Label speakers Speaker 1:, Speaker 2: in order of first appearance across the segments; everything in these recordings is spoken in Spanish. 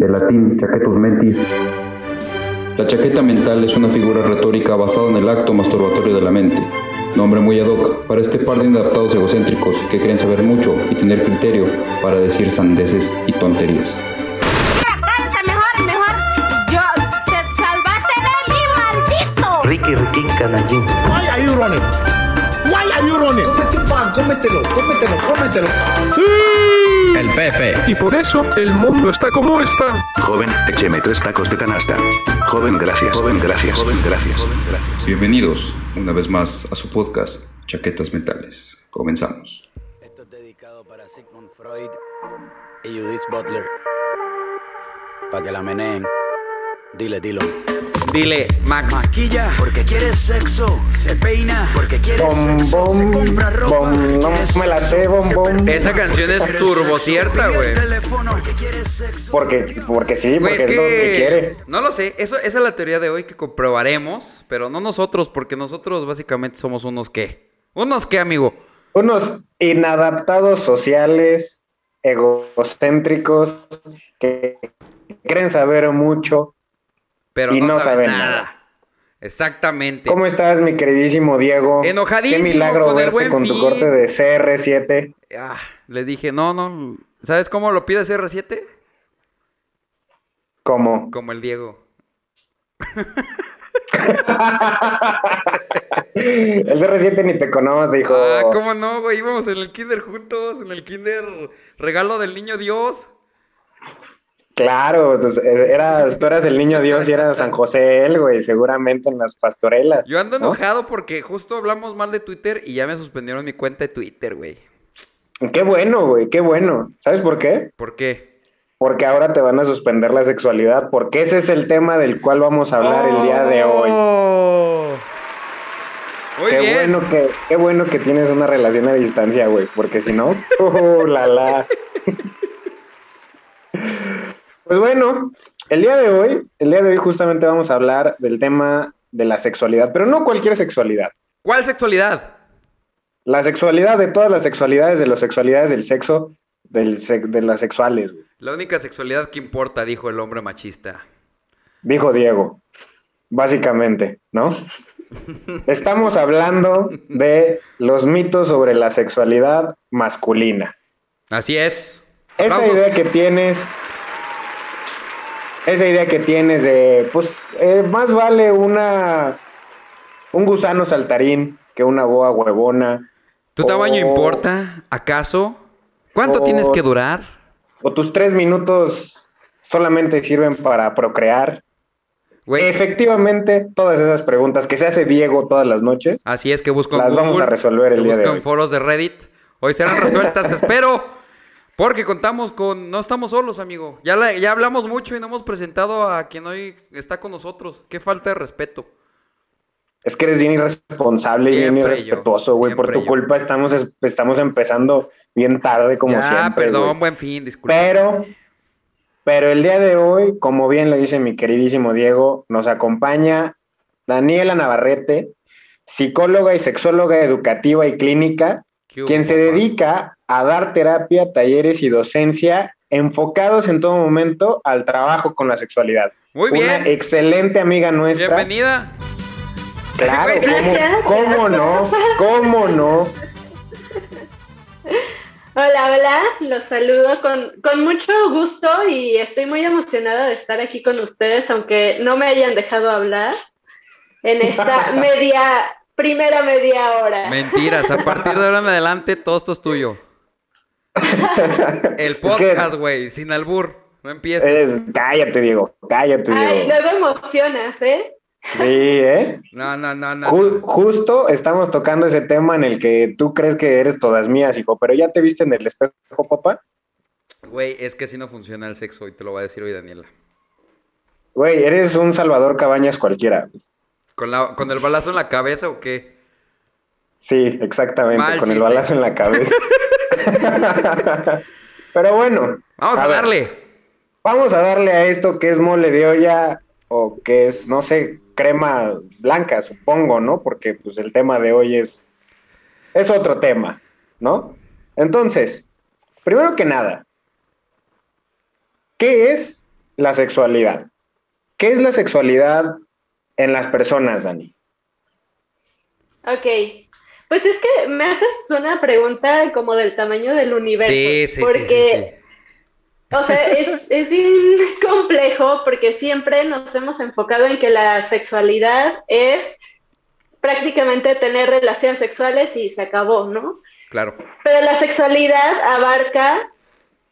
Speaker 1: de latín chaquetus mentis.
Speaker 2: La chaqueta mental es una figura retórica basada en el acto masturbatorio de la mente. Nombre muy ad hoc para este par de inadaptados egocéntricos que creen saber mucho y tener criterio para decir sandeces y tonterías.
Speaker 3: Mejor, mejor. Yo te salvaste de mí, maldito.
Speaker 4: Ricky Riquín Canallín.
Speaker 5: Why are you running? Why are you running? Cómete un pan, cómetelo, cómetelo, cómetelo.
Speaker 6: El Pepe.
Speaker 7: Y por eso el mundo está como está.
Speaker 8: Joven, écheme tres tacos de canasta. Joven, gracias. Joven, gracias. Joven, gracias.
Speaker 2: Bienvenidos una vez más a su podcast Chaquetas Mentales. Comenzamos.
Speaker 9: Esto es dedicado para Sigmund Freud y Judith Butler. Para que la meneen. Dile, dilo.
Speaker 10: Dile, Max.
Speaker 9: Maquilla porque quiere sexo. Se peina porque quiere
Speaker 11: Bom,
Speaker 9: sexo.
Speaker 11: bom,
Speaker 9: se compra ropa.
Speaker 11: bom, no me la sé, bom,
Speaker 9: se
Speaker 11: bom.
Speaker 9: perfuma
Speaker 10: Esa canción es turbo
Speaker 9: sexo,
Speaker 10: cierta, güey.
Speaker 9: porque.
Speaker 11: Porque, sí, porque es, lo que quiere.
Speaker 10: No lo sé, eso, esa es la teoría de hoy que comprobaremos, pero no nosotros, porque nosotros básicamente somos unos qué. ¿Unos qué, amigo?
Speaker 11: Unos inadaptados sociales, egocéntricos, que creen saber mucho.
Speaker 10: Pero
Speaker 11: Y
Speaker 10: no,
Speaker 11: no
Speaker 10: saben
Speaker 11: saben
Speaker 10: nada.
Speaker 11: nada.
Speaker 10: Exactamente.
Speaker 11: ¿Cómo estás, mi queridísimo Diego?
Speaker 10: Enojadísimo
Speaker 11: Qué milagro
Speaker 10: con
Speaker 11: verte con tu corte de CR7.
Speaker 10: Ah, le dije, no, no. ¿Sabes cómo lo pide CR7?
Speaker 11: ¿Cómo?
Speaker 10: Como el Diego.
Speaker 11: el CR7 ni te conoce, hijo.
Speaker 10: Ah, ¿cómo no, güey? Íbamos en el kinder juntos, en el kinder regalo del niño Dios.
Speaker 11: Claro, pues, eh, eras, tú eras el niño Dios y eras San José él, güey, seguramente en las pastorelas.
Speaker 10: Yo ando
Speaker 11: ¿no?
Speaker 10: enojado porque justo hablamos mal de Twitter y ya me suspendieron mi cuenta de Twitter, güey.
Speaker 11: Qué bueno, güey, qué bueno. ¿Sabes por qué?
Speaker 10: ¿Por qué?
Speaker 11: Porque ahora te van a suspender la sexualidad, porque ese es el tema del cual vamos a hablar el día de hoy.
Speaker 10: Oh. Muy
Speaker 11: qué
Speaker 10: bien.
Speaker 11: bueno que, qué bueno que tienes una relación a distancia, güey, porque si no, ¡uh, la la. Pues bueno, el día de hoy, el día de hoy justamente vamos a hablar del tema de la sexualidad, pero no cualquier sexualidad.
Speaker 10: ¿Cuál sexualidad?
Speaker 11: La sexualidad de todas las sexualidades, de las sexualidades del sexo, del sex- de las sexuales, güey.
Speaker 10: La única sexualidad que importa, dijo el hombre machista.
Speaker 11: Dijo Diego, básicamente, ¿no? Estamos hablando de los mitos sobre la sexualidad masculina.
Speaker 10: Así es.
Speaker 11: Esa idea que tienes, esa idea que tienes de, pues, eh, más vale una, un gusano saltarín que una boa huevona.
Speaker 10: ¿Tu tamaño
Speaker 11: o-
Speaker 10: importa? ¿Acaso? ¿Cuánto
Speaker 11: o-
Speaker 10: tienes que durar?
Speaker 11: O tus tres minutos solamente sirven para procrear. Efectivamente, todas esas preguntas que se hace Diego todas las noches,
Speaker 10: así es que busco en
Speaker 11: las vamos a resolver el día de
Speaker 10: busco
Speaker 11: hoy.
Speaker 10: en foros de Reddit. Hoy serán resueltas, espero. Porque contamos con... No estamos solos, amigo. Ya, la- ya hablamos mucho y no hemos presentado a quien hoy está con nosotros. Qué falta de respeto.
Speaker 11: Es que eres bien irresponsable y bien irrespetuoso, güey. Por tu
Speaker 10: yo.
Speaker 11: culpa estamos, es- estamos empezando bien tarde, como
Speaker 10: ya,
Speaker 11: siempre.
Speaker 10: perdón,
Speaker 11: güey.
Speaker 10: buen fin, disculpa.
Speaker 11: Pero, pero el día de hoy, como bien lo dice mi queridísimo Diego, nos acompaña Daniela Navarrete, psicóloga y sexóloga educativa y clínica,
Speaker 10: ¿Qué hubo,
Speaker 11: quien se dedica a dar terapia, talleres y docencia enfocados en todo momento al trabajo con la sexualidad.
Speaker 10: Muy
Speaker 11: Una
Speaker 10: bien.
Speaker 11: excelente amiga nuestra.
Speaker 10: Bienvenida.
Speaker 11: Claro, ¿cómo, cómo no? ¿Cómo no?
Speaker 12: Hola, hola, los saludo con, con mucho gusto y estoy muy emocionada de estar aquí con ustedes, aunque no me hayan dejado hablar en esta media, primera media hora.
Speaker 10: Mentiras, a partir de ahora en adelante todo esto es tuyo. El podcast, güey, sin albur. No empieces.
Speaker 11: Es- cállate, Diego, cállate,
Speaker 12: Ay,
Speaker 11: Diego.
Speaker 12: luego emocionas, ¿eh?
Speaker 11: Sí, ¿eh?
Speaker 10: No, no, no, no.
Speaker 11: Ju- justo estamos tocando ese tema en el que tú crees que eres todas mías, hijo, pero ya te viste en el espejo, papá.
Speaker 10: Güey, es que así no funciona el sexo y te lo va a decir hoy Daniela.
Speaker 11: Güey, eres un Salvador Cabañas cualquiera.
Speaker 10: ¿Con, la, ¿Con el balazo en la cabeza o qué?
Speaker 11: Sí, exactamente,
Speaker 10: Mal
Speaker 11: con el balazo en la cabeza. pero bueno.
Speaker 10: Vamos a, darle.
Speaker 11: Vamos a darle a esto que es mole de olla o que es, no sé, crema blanca, supongo, ¿no? Porque pues el tema de hoy es, es otro tema, ¿no? Entonces, primero que nada, ¿qué es la sexualidad. ¿Qué es la sexualidad en las personas, Dani?
Speaker 12: Ok. Pues es que me haces una pregunta como del tamaño del universo.
Speaker 10: Sí, sí, sí,
Speaker 12: porque,
Speaker 10: sí.
Speaker 12: o sea, es, es bien complejo porque siempre nos hemos enfocado en que la sexualidad es prácticamente tener relaciones sexuales y se acabó, ¿no?
Speaker 10: Claro.
Speaker 12: Pero la sexualidad abarca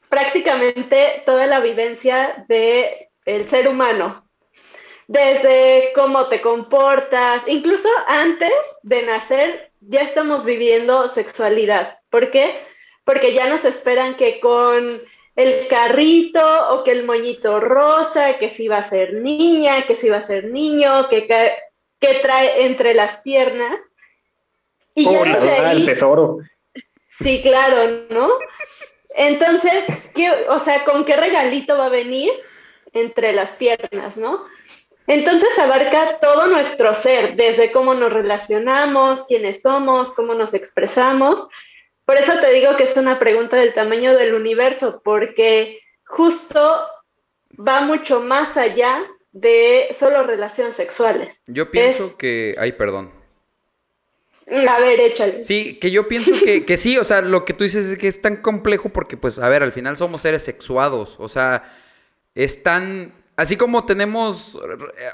Speaker 12: prácticamente toda la vivencia del el ser humano, desde cómo te comportas, incluso antes de nacer ya estamos viviendo sexualidad. ¿Por qué? Porque ya nos esperan que con el carrito o que el moñito rosa, que si va a ser niña, que si va a ser niño, que, que trae entre las piernas. Y ya
Speaker 11: Oh, la
Speaker 12: desde
Speaker 11: verdad,
Speaker 12: ahí-
Speaker 11: el tesoro.
Speaker 12: Sí, claro, ¿no? Entonces, ¿qué, o sea, ¿con qué regalito va a venir? Entre las piernas, ¿no? Entonces abarca todo nuestro ser, desde cómo nos relacionamos, quiénes somos, cómo nos expresamos. Por eso te digo que es una pregunta del tamaño del universo, porque justo va mucho más allá de solo relaciones sexuales.
Speaker 10: Yo pienso que. Ay, perdón.
Speaker 12: A ver, échale.
Speaker 10: Sí, que yo pienso que, que sí, o sea, lo que tú dices es que es tan complejo porque, pues, a ver, al final somos seres sexuados, o sea, es tan... Así como tenemos,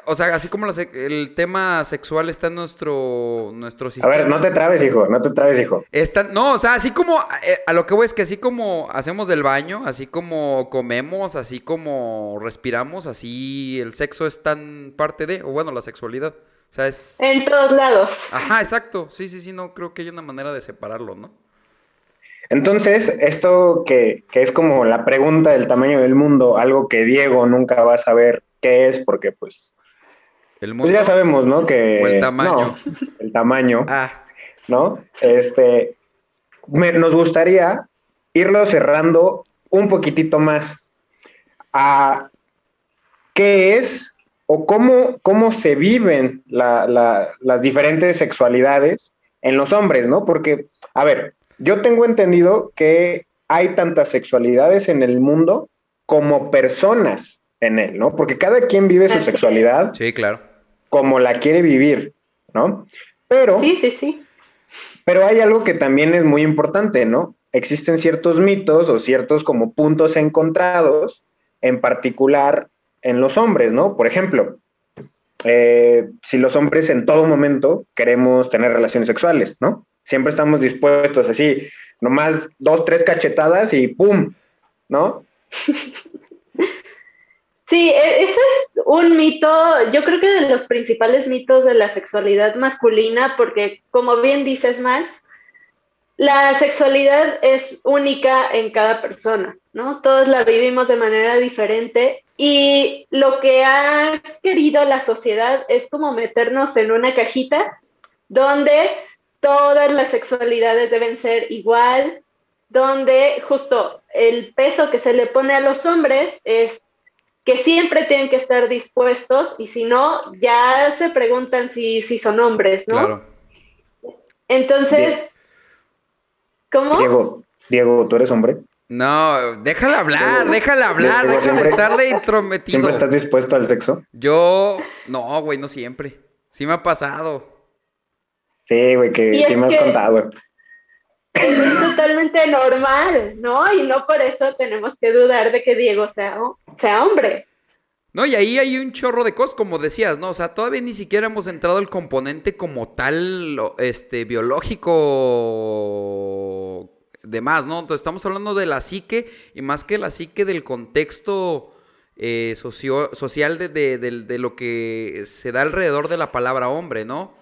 Speaker 10: o sea, así como la se- el tema sexual está en nuestro, nuestro
Speaker 11: A
Speaker 10: sistema.
Speaker 11: ver, no te trabes, hijo, no te trabes, hijo.
Speaker 10: Está- no, o sea, así como, eh, a lo que voy es que así como hacemos del baño, así como comemos, así como respiramos, así el sexo es tan parte de, o bueno, la sexualidad. O sea, es...
Speaker 12: En todos lados.
Speaker 10: Ajá, exacto. Sí, sí, sí, no creo que haya una manera de separarlo, ¿no?
Speaker 11: Entonces, esto que, que es como la pregunta del tamaño del mundo, algo que Diego nunca va a saber qué es, porque pues,
Speaker 10: El
Speaker 11: pues
Speaker 10: mundo.
Speaker 11: ya sabemos, ¿no? Que
Speaker 10: O el tamaño.
Speaker 11: no, el tamaño,
Speaker 10: Ah,
Speaker 11: ¿no? Este, me- nos gustaría irlo cerrando un poquitito más a qué es o cómo, cómo se viven la- la- las diferentes sexualidades en los hombres, ¿no? Porque, a ver, yo tengo entendido que hay tantas sexualidades en el mundo como personas en él, ¿no? Porque cada quien vive su sexualidad
Speaker 10: sí, claro.
Speaker 11: como la quiere vivir, ¿no? Pero...
Speaker 12: Sí, sí, sí.
Speaker 11: Pero hay algo que también es muy importante, ¿no? Existen ciertos mitos o ciertos como puntos encontrados, en particular en los hombres, ¿no? Por ejemplo, eh, si los hombres en todo momento queremos tener relaciones sexuales, ¿no? Siempre estamos dispuestos así, nomás dos, tres cachetadas y ¡pum! ¿No?
Speaker 12: Sí, e- ese es un mito, yo creo que de los principales mitos de la sexualidad masculina, porque como bien dices, Max, la sexualidad es única en cada persona, ¿no? Todos la vivimos de manera diferente y lo que ha querido la sociedad es como meternos en una cajita donde todas las sexualidades deben ser igual, donde justo el peso que se le pone a los hombres es que siempre tienen que estar dispuestos y si no, ya se preguntan si, si son hombres, ¿no?
Speaker 10: Claro.
Speaker 12: Entonces, ¿cómo?
Speaker 11: Diego, Diego, ¿tú eres hombre?
Speaker 10: No, déjala hablar, déjala hablar,
Speaker 11: Diego,
Speaker 10: déjala
Speaker 11: siempre-
Speaker 10: estarle intrometido.
Speaker 11: ¿Siempre estás dispuesto al sexo?
Speaker 10: Yo, no, güey, no siempre. Sí me ha pasado.
Speaker 11: Sí, güey, que
Speaker 12: Y
Speaker 11: sí me has
Speaker 12: que-
Speaker 11: contado.
Speaker 12: Es totalmente normal, ¿no? Y no por eso tenemos que dudar de que Diego sea, sea hombre.
Speaker 10: No, y ahí hay un chorro de cosas, como decías, ¿no? O sea, todavía ni siquiera hemos entrado el componente como tal, este, biológico de más, ¿no? Entonces estamos hablando de la psique y más que la psique del contexto eh, socio- social de, de- del- de lo que se da alrededor de la palabra hombre, ¿no?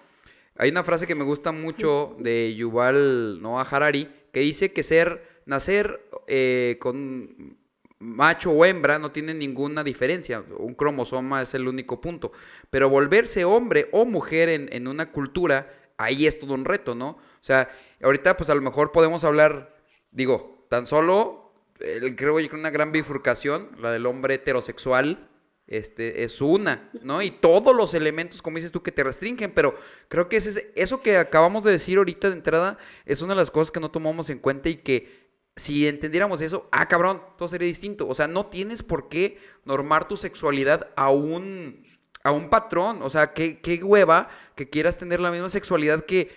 Speaker 10: Hay una frase que me gusta mucho de Yuval Noah Harari que dice que ser, nacer eh, con macho o hembra no tiene ninguna diferencia. Un cromosoma es el único punto. Pero volverse hombre o mujer en, en una cultura, ahí es todo un reto, ¿no? O sea, ahorita pues a lo mejor podemos hablar, digo, tan solo, el- creo yo que una gran bifurcación, la del hombre heterosexual, este, es una, ¿no? Y todos los elementos, como dices tú, que te restringen, pero creo que ese es- eso que acabamos de decir ahorita de entrada es una de las cosas que no tomamos en cuenta y que si entendiéramos eso, ah, cabrón, todo sería distinto. O sea, no tienes por qué normar tu sexualidad a un, a un patrón. O sea, qué, qué hueva que quieras tener la misma sexualidad que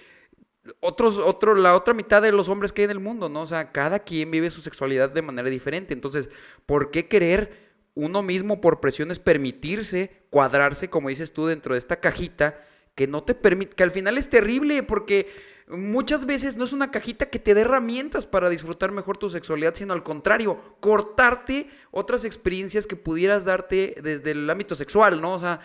Speaker 10: otros, otro, la otra mitad de los hombres que hay en el mundo, ¿no? O sea, cada quien vive su sexualidad de manera diferente. Entonces, ¿por qué querer uno mismo por presiones permitirse cuadrarse, como dices tú, dentro de esta cajita que no te permite, que al final es terrible porque muchas veces no es una cajita que te dé herramientas para disfrutar mejor tu sexualidad, sino al contrario, cortarte otras experiencias que pudieras darte desde el ámbito sexual, ¿no? O sea,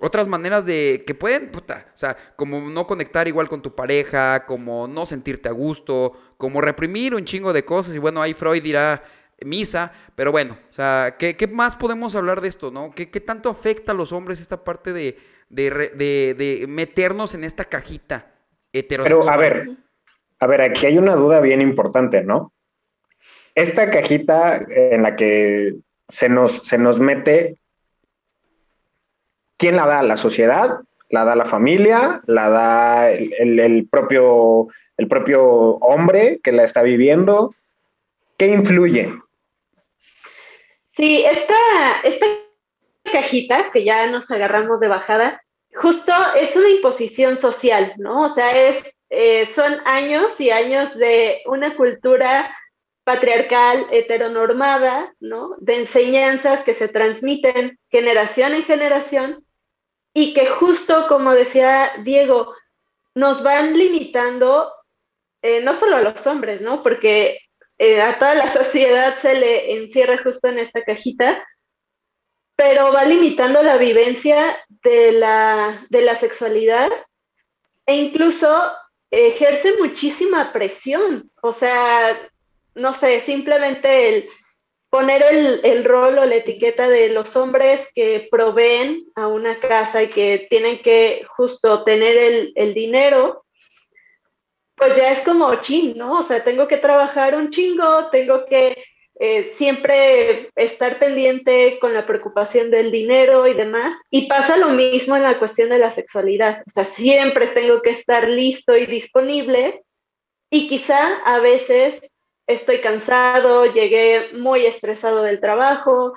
Speaker 10: otras maneras de que pueden, puta, o sea, como no conectar igual con tu pareja, como no sentirte a gusto, como reprimir un chingo de cosas. Y bueno, ahí Freud dirá misa, pero bueno, o sea, ¿qué, más podemos hablar de esto, no? ¿Qué, tanto afecta a los hombres esta parte de, de, de, meternos en esta cajita heterosexual?
Speaker 11: Pero a ver, a ver, aquí hay una duda bien importante, ¿no? Esta cajita en la que se nos, se nos mete, ¿quién la da? ¿La sociedad? ¿La da la familia? ¿La da el- el propio, el propio hombre que la está viviendo? ¿Qué influye?
Speaker 12: Sí, esta, esta cajita que ya nos agarramos de bajada, justo es una imposición social, ¿no? O sea, es, eh, son años y años de una cultura patriarcal, heteronormada, ¿no? De enseñanzas que se transmiten generación en generación y que justo, como decía Diego, nos van limitando, eh, no solo a los hombres, ¿no? Porque eh, a toda la sociedad se le encierra justo en esta cajita, pero va limitando la vivencia de la, de la sexualidad e incluso ejerce muchísima presión. O sea, no sé, simplemente el poner el, el rol o la etiqueta de los hombres que proveen a una casa y que tienen que justo tener el, el dinero, pues ya es como chin, ¿no? O sea, tengo que trabajar un chingo, tengo que eh, siempre estar pendiente con la preocupación del dinero y demás. Y pasa lo mismo en la cuestión de la sexualidad. O sea, siempre tengo que estar listo y disponible. Y quizá a veces estoy cansado, llegué muy estresado del trabajo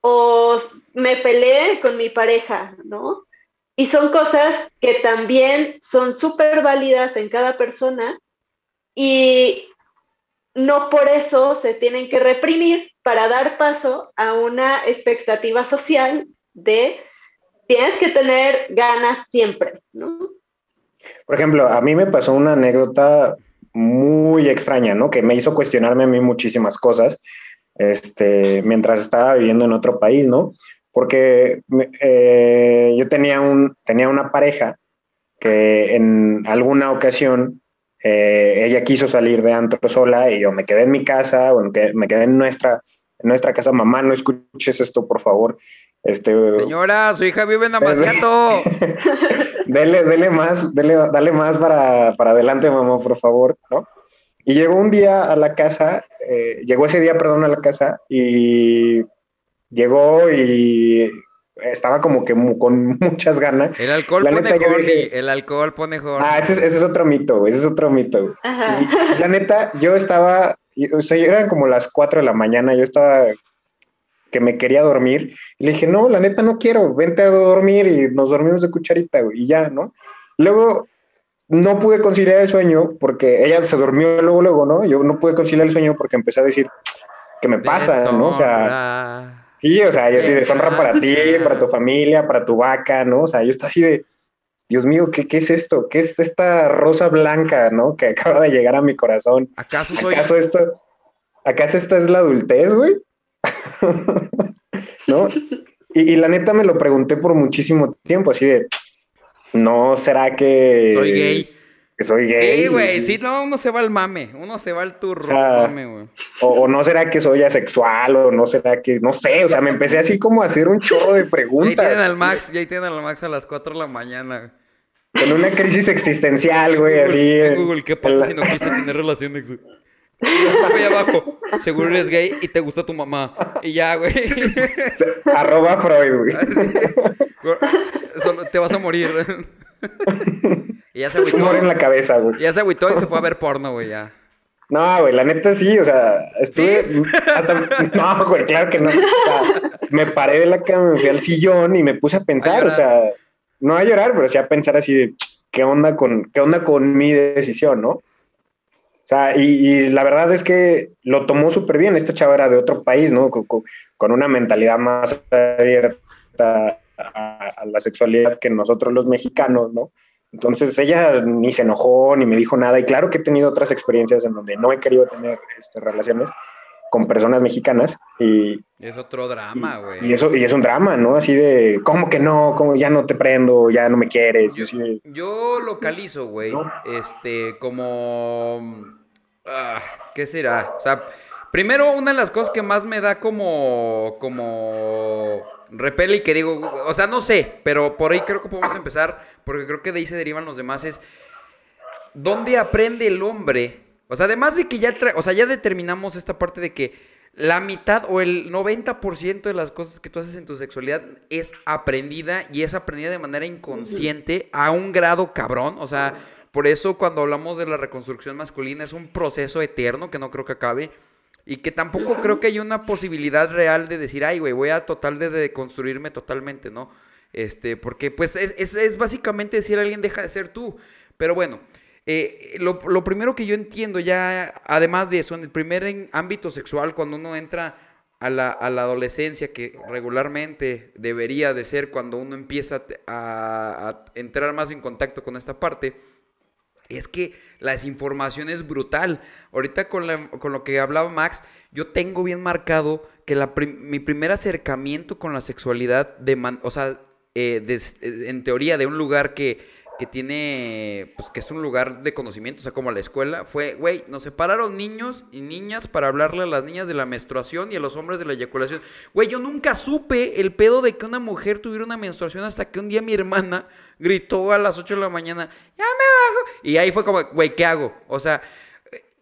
Speaker 12: o me peleé con mi pareja, ¿no? Y son cosas que también son súper válidas en cada persona y no por eso se tienen que reprimir para dar paso a una expectativa social de tienes que tener ganas siempre, ¿no?
Speaker 11: Por ejemplo, a mí me pasó una anécdota muy extraña, ¿no? Que me hizo cuestionarme a mí muchísimas cosas, este, mientras estaba viviendo en otro país, ¿no? Porque eh, yo tenía, un, tenía una pareja que en alguna ocasión eh, ella quiso salir de antro sola y yo me quedé en mi casa, que me quedé en nuestra, en nuestra casa. Mamá, no escuches esto, por favor. Este,
Speaker 10: Señora, su hija vive en Amaciato.
Speaker 11: dele, dele más, dele, dale más para, para adelante, mamá, por favor, ¿no? Y llegó un día a la casa, eh, llegó ese día, perdón, a la casa y llegó y estaba como que mu con muchas ganas.
Speaker 10: El alcohol
Speaker 11: la
Speaker 10: pone
Speaker 11: neta, yo
Speaker 10: horny,
Speaker 11: dije-
Speaker 10: el alcohol pone horny.
Speaker 11: Ah, ese, es- ese es otro mito, ese es otro mito. güey.
Speaker 12: Ajá.
Speaker 11: Y la neta, yo estaba, o sea, eran como las 4 de la mañana, yo estaba que me quería dormir. Y le dije, no, la neta no quiero, vente a dormir y nos dormimos de cucharita, güey, y ya, ¿no? Luego no pude conciliar el sueño porque ella se durmió luego, luego, ¿no? Yo no pude conciliar el sueño porque empecé a decir, ¿qué me pasa, no? O sea. Sí, o sea, yo así de deshonra para ti, para tu familia, para tu vaca, ¿no? O sea, yo estaba así de, Dios mío, ¿qué, qué es esto? ¿Qué es esta rosa blanca, ¿no? Que acaba de llegar a mi corazón.
Speaker 10: ¿Acaso soy
Speaker 11: ¿Acaso esto, acaso esta es la adultez, güey? ¿No? Y, y la neta me lo pregunté por muchísimo tiempo, así de, ¿no será que...
Speaker 10: soy gay?
Speaker 11: Que soy gay.
Speaker 10: Sí, güey, sí, no, uno se va al mame, uno se va al turro,
Speaker 11: O sea,
Speaker 10: mame, güey.
Speaker 11: O, o no será que soy asexual, o no será que, no sé, o sea, me empecé así como a hacer un chorro de
Speaker 10: Y ahí
Speaker 11: preguntas.
Speaker 10: tienen al Max, y ahí tienen al Max a las 4 de la mañana.
Speaker 11: Con una crisis existencial, güey, así.
Speaker 10: En Google, ¿qué pasa
Speaker 11: la-
Speaker 10: si no quise tener relaciones? Y Güey, abajo, seguro eres gay y te gusta tu mamá. Y ya, güey.
Speaker 11: Arroba Freud, güey.
Speaker 10: Solo te vas a morir. Y ya se
Speaker 11: Tumor en
Speaker 10: agüitó.
Speaker 11: la cabeza, güey.
Speaker 10: Y ya se agüitó y se fue a ver porno, güey, ya.
Speaker 11: No, güey, la neta sí, o sea, estuve. hasta- no, güey, claro que no. O sea, me paré de la cama, me fui al sillón y me puse a pensar, o sea, no a llorar, pero sí a pensar así de qué onda con, qué onda con mi decisión, ¿no? O sea, y, y la verdad es que lo tomó súper bien. Esta chava era de otro país, ¿no? Con, con- con una mentalidad más abierta a, a la sexualidad que nosotros los mexicanos, ¿no? Entonces ella ni se enojó ni me dijo nada. Y claro que he tenido otras experiencias en donde no he querido tener este, relaciones con personas mexicanas y,
Speaker 10: Es otro drama, güey.
Speaker 11: y eso y es un drama, ¿no? Así de, ¿cómo que no? ¿Cómo ya no te prendo? ¿Ya no me quieres? Y así de,
Speaker 10: Yo localizo, güey, este, como... ah, ¿Qué será? O sea, primero, una de las cosas que más me da como... como... repele y que digo, o sea, no sé, pero por ahí creo que podemos empezar, porque creo que de ahí se derivan los demás, es... ¿Dónde aprende el hombre? O sea, además de que ya, o sea, ya determinamos esta parte de que la mitad o el 90% de las cosas que tú haces en tu sexualidad es aprendida y es aprendida de manera inconsciente a un grado cabrón. O sea, por eso cuando hablamos de la reconstrucción masculina es un proceso eterno que no creo que acabe. Y que tampoco creo que haya una posibilidad real de decir, ay, güey, voy a total de deconstruirme totalmente, ¿no? Este, porque pues es, es, básicamente decir alguien deja de ser tú. Pero bueno, eh, lo, lo primero que yo entiendo ya, además de eso, en el primer ámbito sexual, cuando uno entra a la, a la adolescencia, que regularmente debería de ser cuando uno empieza a, entrar más en contacto con esta parte, es que la desinformación es brutal. Ahorita con, la- con lo que hablaba Max, yo tengo bien marcado que la mi primer acercamiento con la sexualidad, de man- o sea, eh, eh, en teoría de un lugar que, que tiene, pues que es un lugar de conocimiento, o sea, como la escuela, fue, güey, nos separaron niños y niñas para hablarle a las niñas de la menstruación y a los hombres de la eyaculación. Güey, yo nunca supe el pedo de que una mujer tuviera una menstruación hasta que un día mi hermana gritó a las 8 de la mañana, ya me bajo. Y ahí fue como, güey, ¿qué hago? O sea,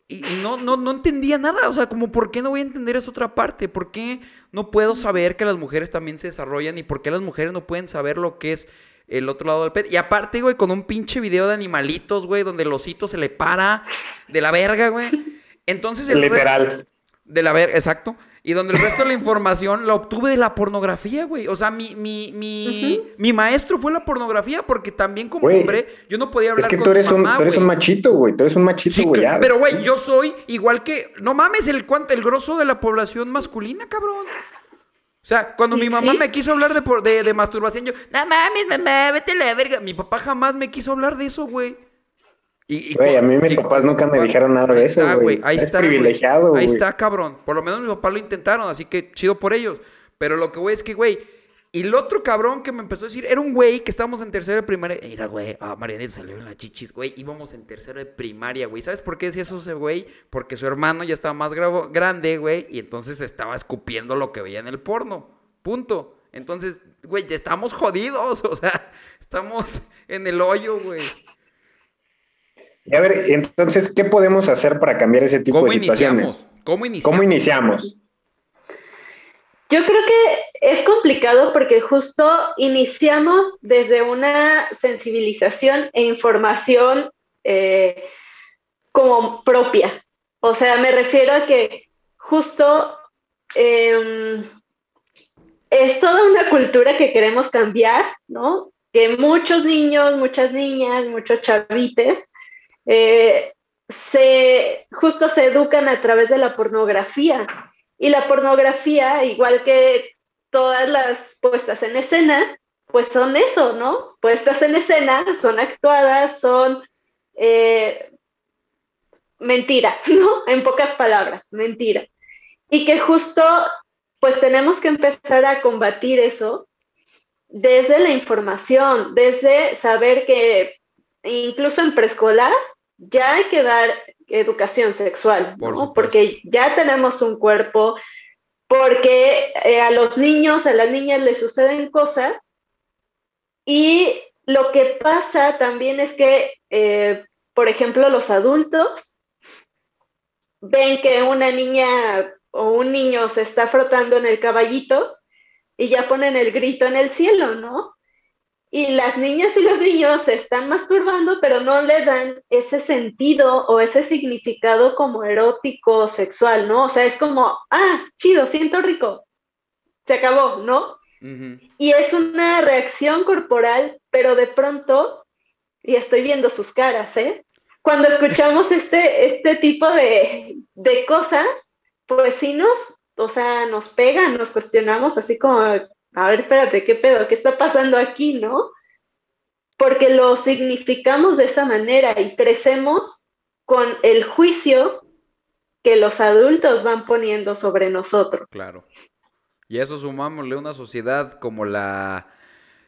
Speaker 10: y, y no, no, no entendía nada. O sea, como, ¿por qué no voy a entender esa otra parte? ¿Por qué no puedo saber que las mujeres también se desarrollan? ¿Y por qué las mujeres no pueden saber lo que es el otro lado del pet? Y aparte, güey, con un pinche video de animalitos, güey, donde el osito se le para de la verga, güey. Entonces el resto-
Speaker 11: literal.
Speaker 10: de la verga, exacto. Y donde el resto de la información la obtuve de la pornografía, güey. O sea, mi, mi, mi, mi maestro fue la pornografía porque también como
Speaker 11: Güey,
Speaker 10: hombre yo no podía hablar
Speaker 11: Es que
Speaker 10: con
Speaker 11: tú eres, un,
Speaker 10: mamá,
Speaker 11: tú eres un machito, güey. Tú eres un machito,
Speaker 10: Sí,
Speaker 11: güey. ya.
Speaker 10: pero güey, yo soy igual que, no mames, el cuánto, el grosso de la población masculina, cabrón. O sea, cuando mi mamá me quiso hablar de, por- de, de masturbación, yo, no mames, mamá, vete a la verga. Mi papá jamás me quiso hablar de eso, güey. Y, y
Speaker 11: Güey, a mí mis papás nunca me dijeron nada de eso, güey.
Speaker 10: Ahí está,
Speaker 11: privilegiado,
Speaker 10: Ahí está, cabrón. Por lo menos mis papás lo intentaron, así que chido por ellos. Pero lo que güey es que, güey, y el otro cabrón que me empezó a decir, era un güey que estábamos en tercero de primaria. Mira, güey, a Marianita salió en la chichis, güey. Íbamos en tercero de primaria, güey. ¿Sabes por qué decía eso ese güey? Porque su hermano ya estaba más gravo- grande, güey. Y entonces estaba escupiendo lo que veía en el porno. Punto. Entonces, güey, ya estamos jodidos. O sea, estamos en el hoyo, güey.
Speaker 11: Y a ver, entonces, ¿qué podemos hacer para cambiar ese tipo
Speaker 10: ¿Cómo
Speaker 11: de situaciones?
Speaker 10: iniciamos? ¿Cómo iniciamos?
Speaker 11: ¿Cómo iniciamos?
Speaker 12: Yo creo que es complicado porque justo iniciamos desde una sensibilización e información eh, como propia. O sea, me refiero a que justo eh, es toda una cultura que queremos cambiar, ¿no? Que muchos niños, muchas niñas, muchos chavites eh, se, justo se educan a través de la pornografía. Y la pornografía, igual que todas las puestas en escena, pues son eso, ¿no? Puestas en escena, son actuadas, son eh, mentira, ¿no? En pocas palabras, mentira. Y que justo, pues tenemos que empezar a combatir eso desde la información, desde saber que incluso en preescolar ya hay que dar educación sexual,
Speaker 10: Por
Speaker 12: ¿no? porque ya tenemos un cuerpo, porque eh, a los niños, a las niñas les suceden cosas y lo que pasa también es que, eh, por ejemplo, los adultos ven que una niña o un niño se está frotando en el caballito y ya ponen el grito en el cielo, ¿no? Y las niñas y los niños se están masturbando, pero no le dan ese sentido o ese significado como erótico, sexual, ¿no? O sea, es como, ah, chido, siento rico, se acabó, ¿no? Y es una reacción corporal, pero de pronto, y estoy viendo sus caras, ¿eh? Cuando escuchamos este, este tipo de, de cosas, pues sí nos, o sea, nos pegan, nos cuestionamos así como, a ver, espérate, ¿qué pedo? ¿Qué está pasando aquí, no? Porque lo significamos de esa manera y crecemos con el juicio que los adultos van poniendo sobre nosotros.
Speaker 10: Claro. Y eso sumámosle una sociedad como la,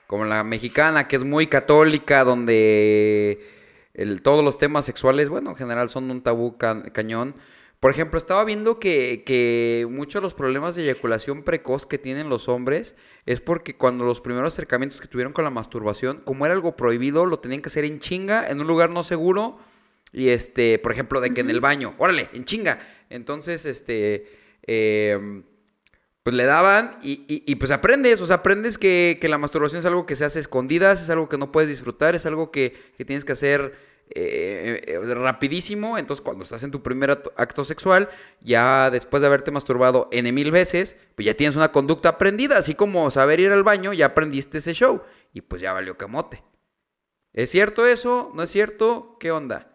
Speaker 10: como la mexicana, que es muy católica, donde todos los temas sexuales, bueno, en general son un tabú ca- cañón. Por ejemplo, estaba viendo que, que muchos de los problemas de eyaculación precoz que tienen los hombres es porque cuando los primeros acercamientos que tuvieron con la masturbación, como era algo prohibido, lo tenían que hacer en chinga, en un lugar no seguro. Y este, por ejemplo, de que en el baño, órale, en chinga. Entonces, este, em, pues le daban y, y- y, pues aprendes, o sea, aprendes que, que la masturbación es algo que se hace escondidas, es algo que no puedes disfrutar, es algo que, que tienes que hacer eh, eh, rapidísimo. Entonces, cuando estás en tu primer acto, sexual, ya después de haberte masturbado N mil veces, pues ya tienes una conducta aprendida, así como saber ir al baño, ya aprendiste ese show y pues ya valió camote. ¿Es cierto eso? ¿No es cierto? ¿Qué onda?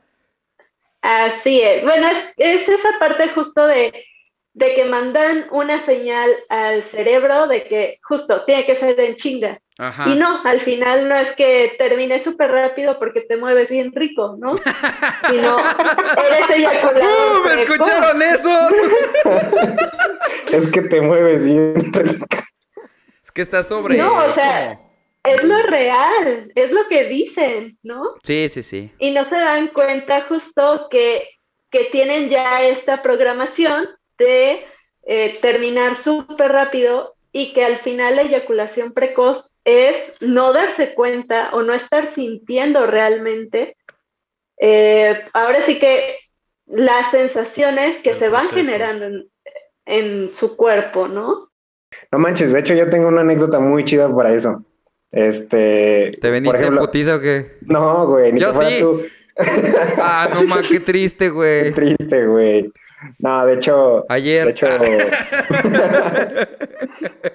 Speaker 12: Así es. Bueno, es esa parte justo de, de que mandan una señal al cerebro de que justo tiene que ser en chinga.
Speaker 10: Ajá.
Speaker 12: Y no, al final no es que termine súper rápido porque te mueves bien rico, ¿no? Sino eres eyaculador.
Speaker 10: ¡Uh! ¿Me escucharon eso?
Speaker 11: Es que te mueves bien rico.
Speaker 10: es que está sobre.
Speaker 12: No, o sea, es lo real, es lo que dicen, ¿no?
Speaker 10: Sí, sí, sí.
Speaker 12: y no se dan cuenta justo que, que tienen ya esta programación de eh, terminar súper rápido y que al final la eyaculación precoz es no darse cuenta o no estar sintiendo realmente. eh, ahora sí que las sensaciones que
Speaker 10: El
Speaker 12: se van
Speaker 10: proceso.
Speaker 12: generando en, en su cuerpo, ¿no?
Speaker 11: No manches, de hecho yo tengo una anécdota muy chida para eso. Este,
Speaker 10: ¿Te veniste
Speaker 11: por ejemplo,
Speaker 10: en putiza o qué?
Speaker 11: No, güey, ni
Speaker 10: Yo
Speaker 11: que fuera
Speaker 10: sí.
Speaker 11: tú.
Speaker 10: Ah, no ma, qué triste,
Speaker 11: Qué
Speaker 10: güey.
Speaker 11: triste, güey. No, de hecho,
Speaker 10: Ayer.
Speaker 11: de hecho,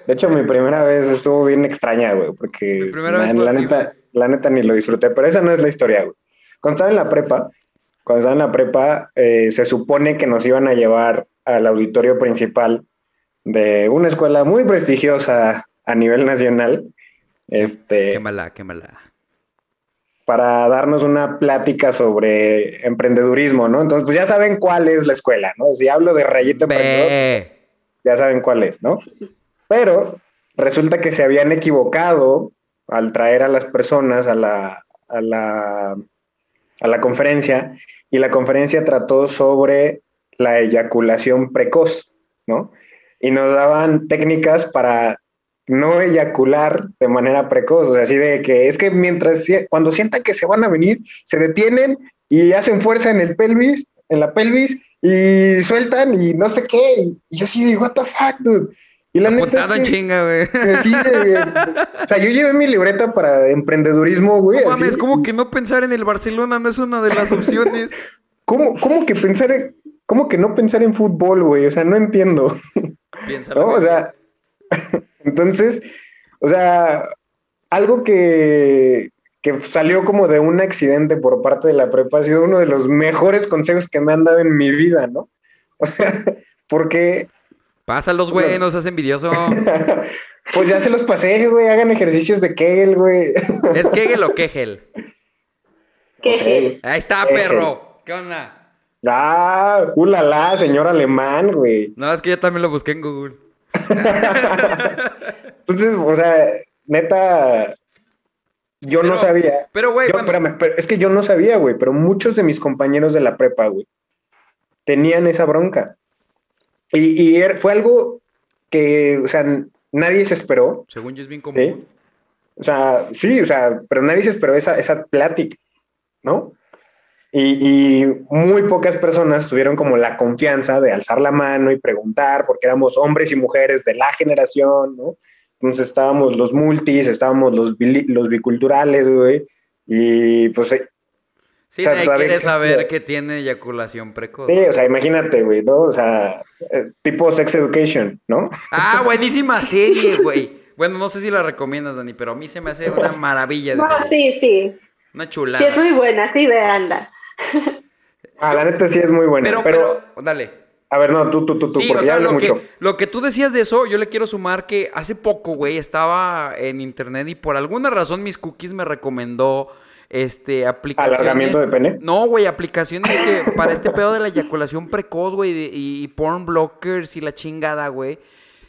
Speaker 11: de hecho mi primera vez estuvo bien extraña, güey, porque
Speaker 10: Mi primera
Speaker 11: la,
Speaker 10: vez
Speaker 11: neta, la neta ni lo disfruté, pero esa no es la historia, güey. Cuando estaba en la prepa, cuando estaba en la prepa, eh, se supone que nos iban a llevar al auditorio principal de una escuela muy prestigiosa a nivel nacional, este,
Speaker 10: Qué mala, qué mala.
Speaker 11: Para darnos una plática sobre emprendedurismo, ¿no? Entonces, pues ya saben cuál es la escuela, ¿no? Si hablo de Rayito Emprendedor, ya saben cuál es, ¿no? Pero resulta que se habían equivocado al traer a las personas a la, a la, a la conferencia y la conferencia trató sobre la eyaculación precoz, ¿no? Y nos daban técnicas para no eyacular de manera precoz, o sea, así de que es que mientras, cuando sientan que se van a venir, se detienen y hacen fuerza en el pelvis, en la pelvis, y sueltan y no sé qué, y, yo así de, what the fuck, dude. Y la neta
Speaker 10: Apuntado
Speaker 11: es que,
Speaker 10: chinga, güey.
Speaker 11: sí, o sea, yo llevé mi libreta para emprendedurismo, güey.
Speaker 10: No mames, como que no pensar en el Barcelona no es una de las opciones.
Speaker 11: ¿Cómo, cómo que pensar en, cómo que no pensar en fútbol, güey? O sea, no entiendo.
Speaker 10: Piénsalo.
Speaker 11: ¿no? O sea, entonces, o sea, algo que, que salió como de un accidente por parte de la prepa ha sido uno de los mejores consejos que me han dado en mi vida, ¿no? O sea, porque,
Speaker 10: Pásalos, güey, no seas envidioso.
Speaker 11: pues ya se los pasé, güey, hagan ejercicios de Kegel, güey.
Speaker 10: ¿Es Kegel o Kegel?
Speaker 11: Sé.
Speaker 10: Ahí está,
Speaker 11: Kegel.
Speaker 10: perro. ¿Qué onda?
Speaker 11: Ah, ulala, señor alemán, güey.
Speaker 10: No, es que yo también lo busqué en Google.
Speaker 11: Entonces, o sea, neta, yo no sabía.
Speaker 10: Pero, güey,
Speaker 11: Yo,
Speaker 10: bueno,
Speaker 11: espérame, pero es que yo no sabía, güey, pero muchos de mis compañeros de la prepa, güey, tenían esa bronca. Y, y era- fue algo que, o sea, nadie se esperó.
Speaker 10: según yo es bien
Speaker 11: ¿sí?
Speaker 10: común.
Speaker 11: O sea, sí, o sea, pero nadie se esperó esa, esa plática, ¿no? Y, y muy pocas personas tuvieron como la confianza de alzar la mano y preguntar, porque éramos hombres y mujeres de la generación, ¿no? Entonces estábamos los multis, estábamos los, bili- los biculturales, güey. Y pues eh,
Speaker 10: Sí,
Speaker 11: O sea,
Speaker 10: quiere
Speaker 11: existe.
Speaker 10: saber que tiene eyaculación precoz.
Speaker 11: Sí, o sea, imagínate, güey, ¿no? O sea, eh, tipo sex education, ¿no?
Speaker 10: Ah, buenísima serie, güey. Bueno, no sé si la recomiendas, Dani, pero a mí se me hace una maravilla de
Speaker 12: No,
Speaker 10: serie.
Speaker 12: sí, sí.
Speaker 10: Una
Speaker 12: Sí,
Speaker 10: chulada.
Speaker 12: es muy buena, sí, véanla.
Speaker 11: Ah, la neta sí es muy buena.
Speaker 10: pero,
Speaker 11: Pero,
Speaker 10: pero, dale.
Speaker 11: a ver, no, tú, tú, tú, tú,
Speaker 10: Sí,
Speaker 11: porque
Speaker 10: o sea,
Speaker 11: ya hablé
Speaker 10: lo
Speaker 11: mucho.
Speaker 10: que, lo que tú decías de eso, yo le quiero sumar que hace poco, güey, estaba en internet y por alguna razón mis cookies me recomendó este aplicaciones.
Speaker 11: ¿Alargamiento de pene?
Speaker 10: No, güey, aplicaciones que para este pedo de la eyaculación precoz, güey, y, y porn blockers y la chingada, güey.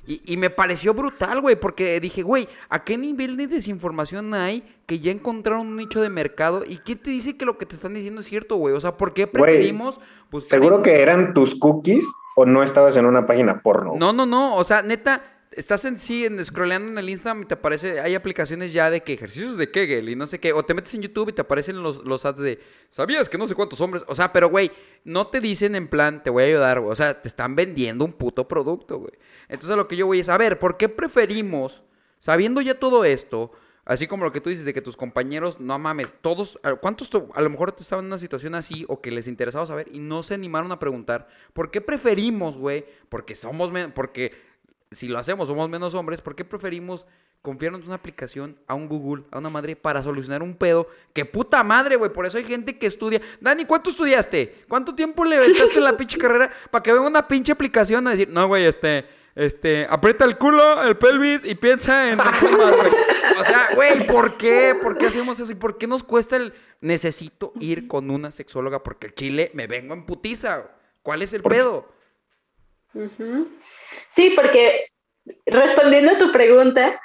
Speaker 10: Y, y me pareció brutal, güey, porque dije, güey, ¿a qué nivel de desinformación hay que ya encontraron un nicho de mercado? ¿Y quién te dice que lo que te están diciendo es cierto, güey? O sea, ¿por qué
Speaker 11: Güey,
Speaker 10: preferimos buscar
Speaker 11: ¿Seguro
Speaker 10: en-
Speaker 11: que eran tus cookies o no estabas en una página porno?
Speaker 10: no, no, no. O sea, neta, estás en sí, en, scrolleando en el Instagram y te aparece, hay aplicaciones ya de que ejercicios de Kegel y no sé qué. O te metes en YouTube y te aparecen los, los ads de, ¿sabías que no sé cuántos hombres? O sea, pero güey, no te dicen en plan, te voy a ayudar, güey. O sea, te están vendiendo un puto producto, güey. Entonces lo que yo voy es, a ver, ¿por qué preferimos, sabiendo ya todo esto, así como lo que tú dices de que tus compañeros, no mames, todos, ¿cuántos to- a lo mejor te estaban en una situación así o que les interesaba saber y no se animaron a preguntar? ¿Por qué preferimos, güey? Porque somos, porque si lo hacemos, somos menos hombres, ¿por qué preferimos confiarnos en una aplicación a un Google, a una madre, para solucionar un pedo? ¡Que puta madre, güey! Por eso hay gente que estudia. Dani, ¿cuánto estudiaste? ¿Cuánto tiempo le aventaste en la pinche carrera para que venga una pinche aplicación a decir, no, güey, este, este, aprieta el culo, el pelvis y piensa en güey? O sea, güey, ¿por qué? ¿Por qué hacemos eso? ¿Y por qué nos cuesta el necesito ir con una sexóloga? Porque el chile me vengo en putiza. ¿Cuál es el pedo?
Speaker 12: Sí, porque respondiendo a tu pregunta,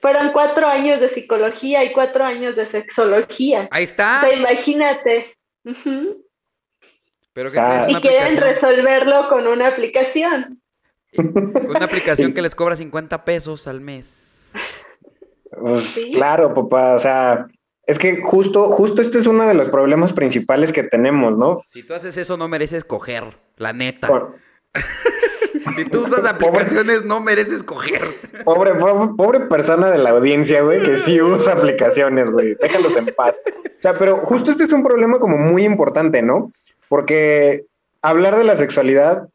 Speaker 12: fueron cuatro años de psicología y cuatro años de sexología.
Speaker 10: Ahí
Speaker 12: O
Speaker 10: está.
Speaker 12: sea, imagínate.
Speaker 10: Pero que
Speaker 11: Ah.
Speaker 12: Y quieren
Speaker 10: aplicación.
Speaker 12: resolverlo con una aplicación.
Speaker 10: Una aplicación que les cobra 50 pesos al mes.
Speaker 11: Pues,
Speaker 12: Sí.
Speaker 11: Claro, papá, o sea, es que justo, justo este es uno de los problemas principales que tenemos, ¿no?
Speaker 10: Si tú haces eso, no mereces coger, la neta.
Speaker 11: Por-
Speaker 10: Si tú usas aplicaciones, no mereces coger.
Speaker 11: Pobre, pobre, pobre persona de la audiencia, güey, que sí usa aplicaciones, güey. Déjalos en paz. O sea, pero justo este es un problema como muy importante, ¿no? Porque hablar de la sexualidad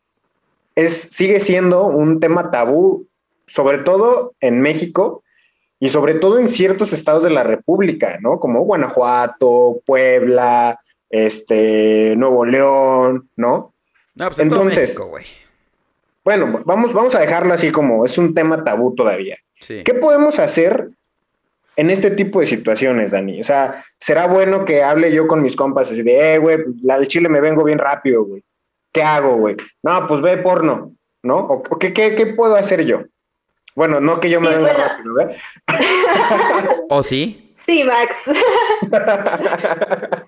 Speaker 11: es, sigue siendo un tema tabú, sobre todo en México y sobre todo en ciertos estados de la República, ¿no? Como Guanajuato, Puebla, este, Nuevo León, ¿no?
Speaker 10: No, pues en todo
Speaker 11: Entonces-
Speaker 10: México, güey.
Speaker 11: Bueno, vamos, vamos a dejarlo así como es un tema tabú todavía.
Speaker 10: Sí.
Speaker 11: ¿Qué podemos hacer en este tipo de situaciones, Dani? O sea, ¿será bueno que hable yo con mis compas así de, eh, güey, la del chile me vengo bien rápido, güey? ¿Qué hago, güey? No, pues ve porno, ¿no? ¿O, o qué, qué, qué puedo hacer yo? Bueno, no que yo me
Speaker 12: Sí,
Speaker 11: venga
Speaker 12: bueno.
Speaker 11: rápido, ¿eh?
Speaker 10: ¿O sí?
Speaker 12: Sí, Max.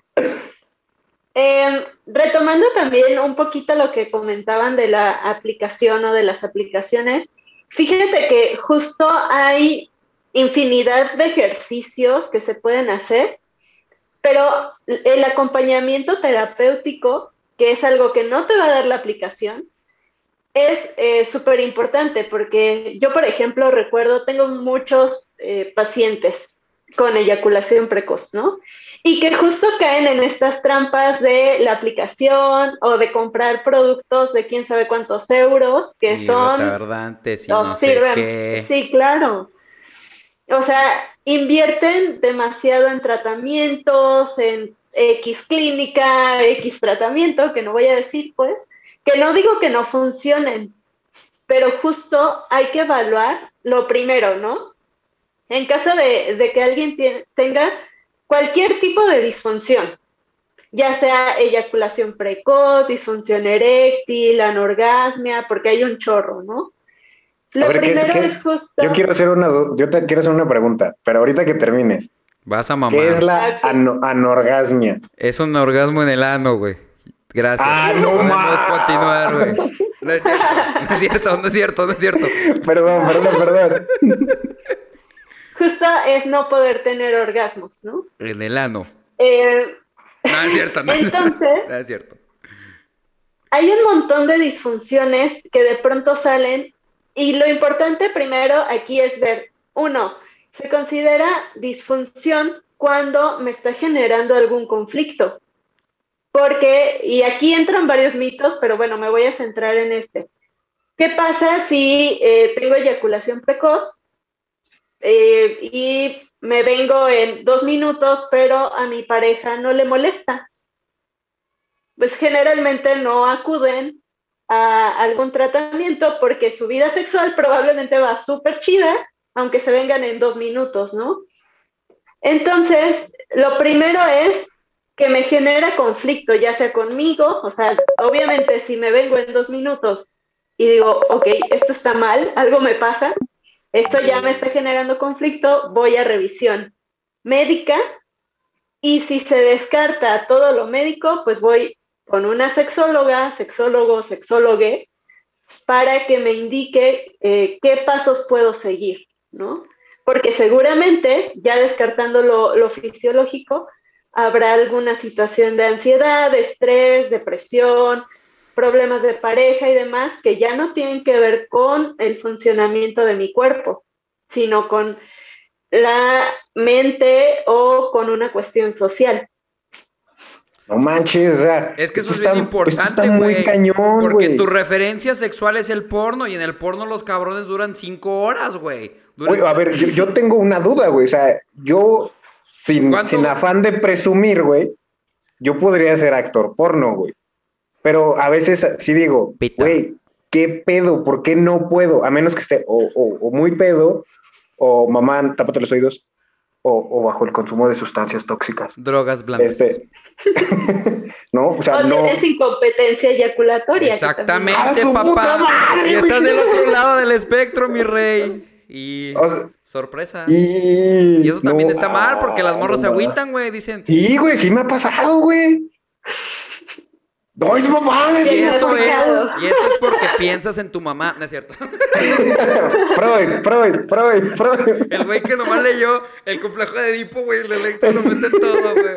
Speaker 12: Em, retomando también un poquito lo que comentaban de la aplicación o de las aplicaciones, fíjate que justo hay infinidad de ejercicios que se pueden hacer, pero el acompañamiento terapéutico, que es algo que no te va a dar la aplicación, es súper importante porque yo, por ejemplo, recuerdo, tengo muchos eh, pacientes con eyaculación precoz, ¿no? Y que justo caen en estas trampas de la aplicación o de comprar productos de quién sabe cuántos euros, que
Speaker 10: Y
Speaker 12: son
Speaker 10: retardantes y no sé
Speaker 12: sirven.
Speaker 10: qué.
Speaker 12: Sí, claro. O sea, invierten demasiado en tratamientos, en X clínica, X tratamiento, que no voy a decir, pues, que no digo que no funcionen, pero justo hay que evaluar lo primero, ¿no? En caso de, de que alguien tie- tenga cualquier tipo de disfunción, ya sea eyaculación precoz, disfunción eréctil, anorgasmia, porque hay un chorro, ¿no? Lo
Speaker 11: A ver, ¿qué es-
Speaker 12: primero
Speaker 11: qué-
Speaker 12: es justo...
Speaker 11: Yo quiero hacer una, yo te quiero hacer una pregunta, pero ahorita que termines,
Speaker 10: Vas a mamar.
Speaker 11: ¿qué es la ano- anorgasmia?
Speaker 10: Es un orgasmo en el ano, güey. Gracias.
Speaker 11: Ah, no
Speaker 10: Podemos continuar, güey. No es cierto, no es cierto, no es cierto, no es cierto.
Speaker 11: Perdón, perdón, perdón.
Speaker 12: Justo es no poder tener orgasmos, ¿no?
Speaker 10: En el ano.
Speaker 12: Eh,
Speaker 10: No es cierto, no es
Speaker 12: Entonces-
Speaker 10: No es cierto.
Speaker 12: hay un montón de disfunciones que de pronto salen y lo importante primero aquí es ver uno, se considera disfunción cuando me está generando algún conflicto. Porque, y aquí entran varios mitos, pero bueno, me voy a centrar en este. ¿Qué pasa si eh, tengo eyaculación precoz eh, y me vengo en dos minutos, pero a mi pareja no le molesta? Pues generalmente no acuden a algún tratamiento porque su vida sexual probablemente va súper chida, aunque se vengan en dos minutos, ¿no? Entonces, lo primero es que me genera conflicto, ya sea conmigo, o sea, obviamente si me vengo en dos minutos y digo, ok, esto está mal, algo me pasa, esto ya me está generando conflicto, voy a revisión médica y si se descarta todo lo médico, pues voy con una sexóloga, sexólogo, sexólogue, para que me indique eh, qué pasos puedo seguir, ¿no? Porque seguramente, ya descartando lo, lo fisiológico, habrá alguna situación de ansiedad, de estrés, depresión, problemas de pareja y demás que ya no tienen que ver con el funcionamiento de mi cuerpo, sino con la mente o con una cuestión social.
Speaker 11: No manches, o sea,
Speaker 10: Es que eso es
Speaker 11: está-
Speaker 10: bien importante,
Speaker 11: está muy
Speaker 10: güey.
Speaker 11: cañón,
Speaker 10: Porque tu referencia sexual es el porno y en el porno los cabrones duran cinco horas, güey. Duran-
Speaker 11: a ver, yo, yo tengo una duda, güey. O sea, yo, sin, sin afán de presumir, güey, yo podría ser actor porno, güey. Pero a veces sí digo, güey, ¿qué pedo? ¿Por qué no puedo? A menos que esté o, o- o muy pedo, o mamá, tápate los oídos, o, o bajo el consumo de sustancias tóxicas.
Speaker 10: Drogas blandas.
Speaker 11: Este, no, o sea, no.
Speaker 12: tienes incompetencia eyaculatoria. que también-
Speaker 11: ¡A
Speaker 10: Exactamente, papá.
Speaker 11: madre,
Speaker 10: y estás del otro lado del espectro, mi rey. Y
Speaker 11: O sea,
Speaker 10: sorpresa.
Speaker 11: y,
Speaker 10: Y eso también
Speaker 11: no,
Speaker 10: está mal porque las morras se
Speaker 11: no,
Speaker 10: agüitan, güey. Dicen,
Speaker 11: Sí, güey, sí me ha pasado, güey. No, es mamá,
Speaker 10: y
Speaker 12: me ha
Speaker 10: eso es, y eso es porque piensas en tu mamá. No es cierto.
Speaker 11: Freud, Freud, Freud, Freud.
Speaker 10: El güey que nomás leyó el complejo de Edipo, güey, el electro lo mete en todo, güey.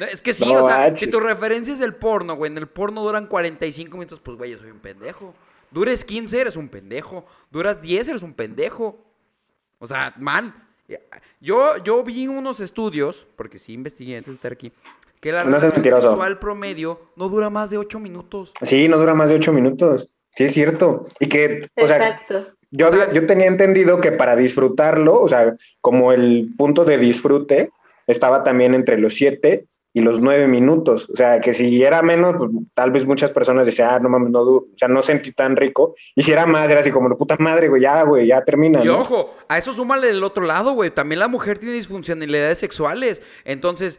Speaker 10: No, es que sí,
Speaker 11: No
Speaker 10: o sea,
Speaker 11: manches.
Speaker 10: si tu referencia es el porno, güey, en el porno duran 45 minutos, pues, güey, yo soy un pendejo. Dures 15, eres un pendejo. Duras 10, eres un pendejo. O sea, mal. Yo, yo vi unos estudios, porque sí investigué antes de estar aquí, que la
Speaker 11: No seas
Speaker 10: relación
Speaker 11: mentiroso.
Speaker 10: sexual promedio no dura más de 8 minutos.
Speaker 11: Sí, no dura más de ocho minutos. Sí, es cierto. Y que, o sea, yo, yo tenía entendido que para disfrutarlo, o sea, como el punto de disfrute estaba también entre los siete y los nueve minutos. O sea, que si era menos, pues tal vez muchas personas decían, ah, no mames, no, o sea, no sentí tan rico. Y si era más, era así como, puta madre, güey, ya, güey, ya termina.
Speaker 10: Y
Speaker 11: ¿no?
Speaker 10: ojo, a eso súmale del otro lado, güey. También la mujer tiene disfuncionalidades sexuales. Entonces,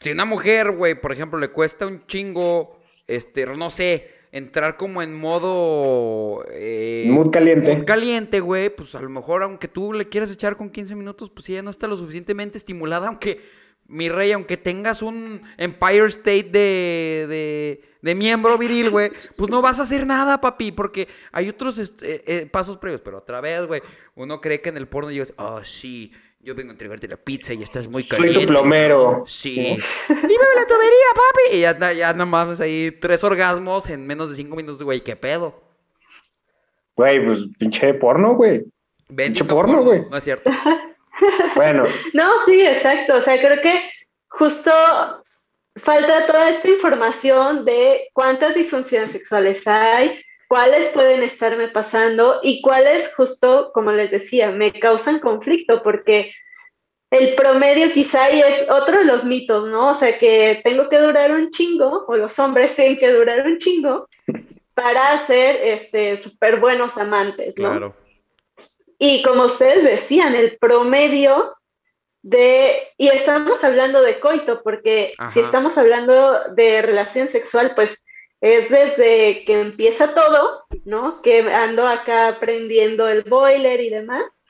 Speaker 10: si una mujer, güey, por ejemplo, le cuesta un chingo, este, no sé, entrar como en modo... eh,
Speaker 11: Mood caliente.
Speaker 10: mood caliente, güey, pues a lo mejor aunque tú le quieras echar con 15 minutos, pues ella no está lo suficientemente estimulada, aunque, mi rey, aunque tengas un Empire State de, de, de miembro viril, güey, pues no vas a hacer nada, papi, porque hay otros est- eh, eh, pasos previos, pero otra vez, güey, uno cree que en el porno llegas, oh, sí, yo vengo a entregarte la pizza y estás muy
Speaker 11: Soy
Speaker 10: caliente.
Speaker 11: tu plomero.
Speaker 10: Sí. Líbrame la tubería, papi. Y ya, ya nada más ahí tres orgasmos en menos de cinco minutos, güey, ¿qué pedo?
Speaker 11: Güey, pues pinche porno, güey.
Speaker 10: Bendito
Speaker 11: porno, güey.
Speaker 10: No es cierto.
Speaker 11: Bueno,
Speaker 12: No, sí, exacto. O sea, creo que justo falta toda esta información de cuántas disfunciones sexuales hay, cuáles pueden estarme pasando y cuáles justo, como les decía, me causan conflicto porque el promedio quizá y es otro de los mitos, ¿no? O sea, que tengo que durar un chingo, o los hombres tienen que durar un chingo para ser este súper buenos amantes, ¿no?
Speaker 10: Claro.
Speaker 12: Y como ustedes decían, el promedio de, y estamos hablando de coito, porque
Speaker 10: Ajá.
Speaker 12: si estamos hablando de relación sexual, pues es desde que empieza todo, ¿no? Que ando acá aprendiendo el boiler y demás,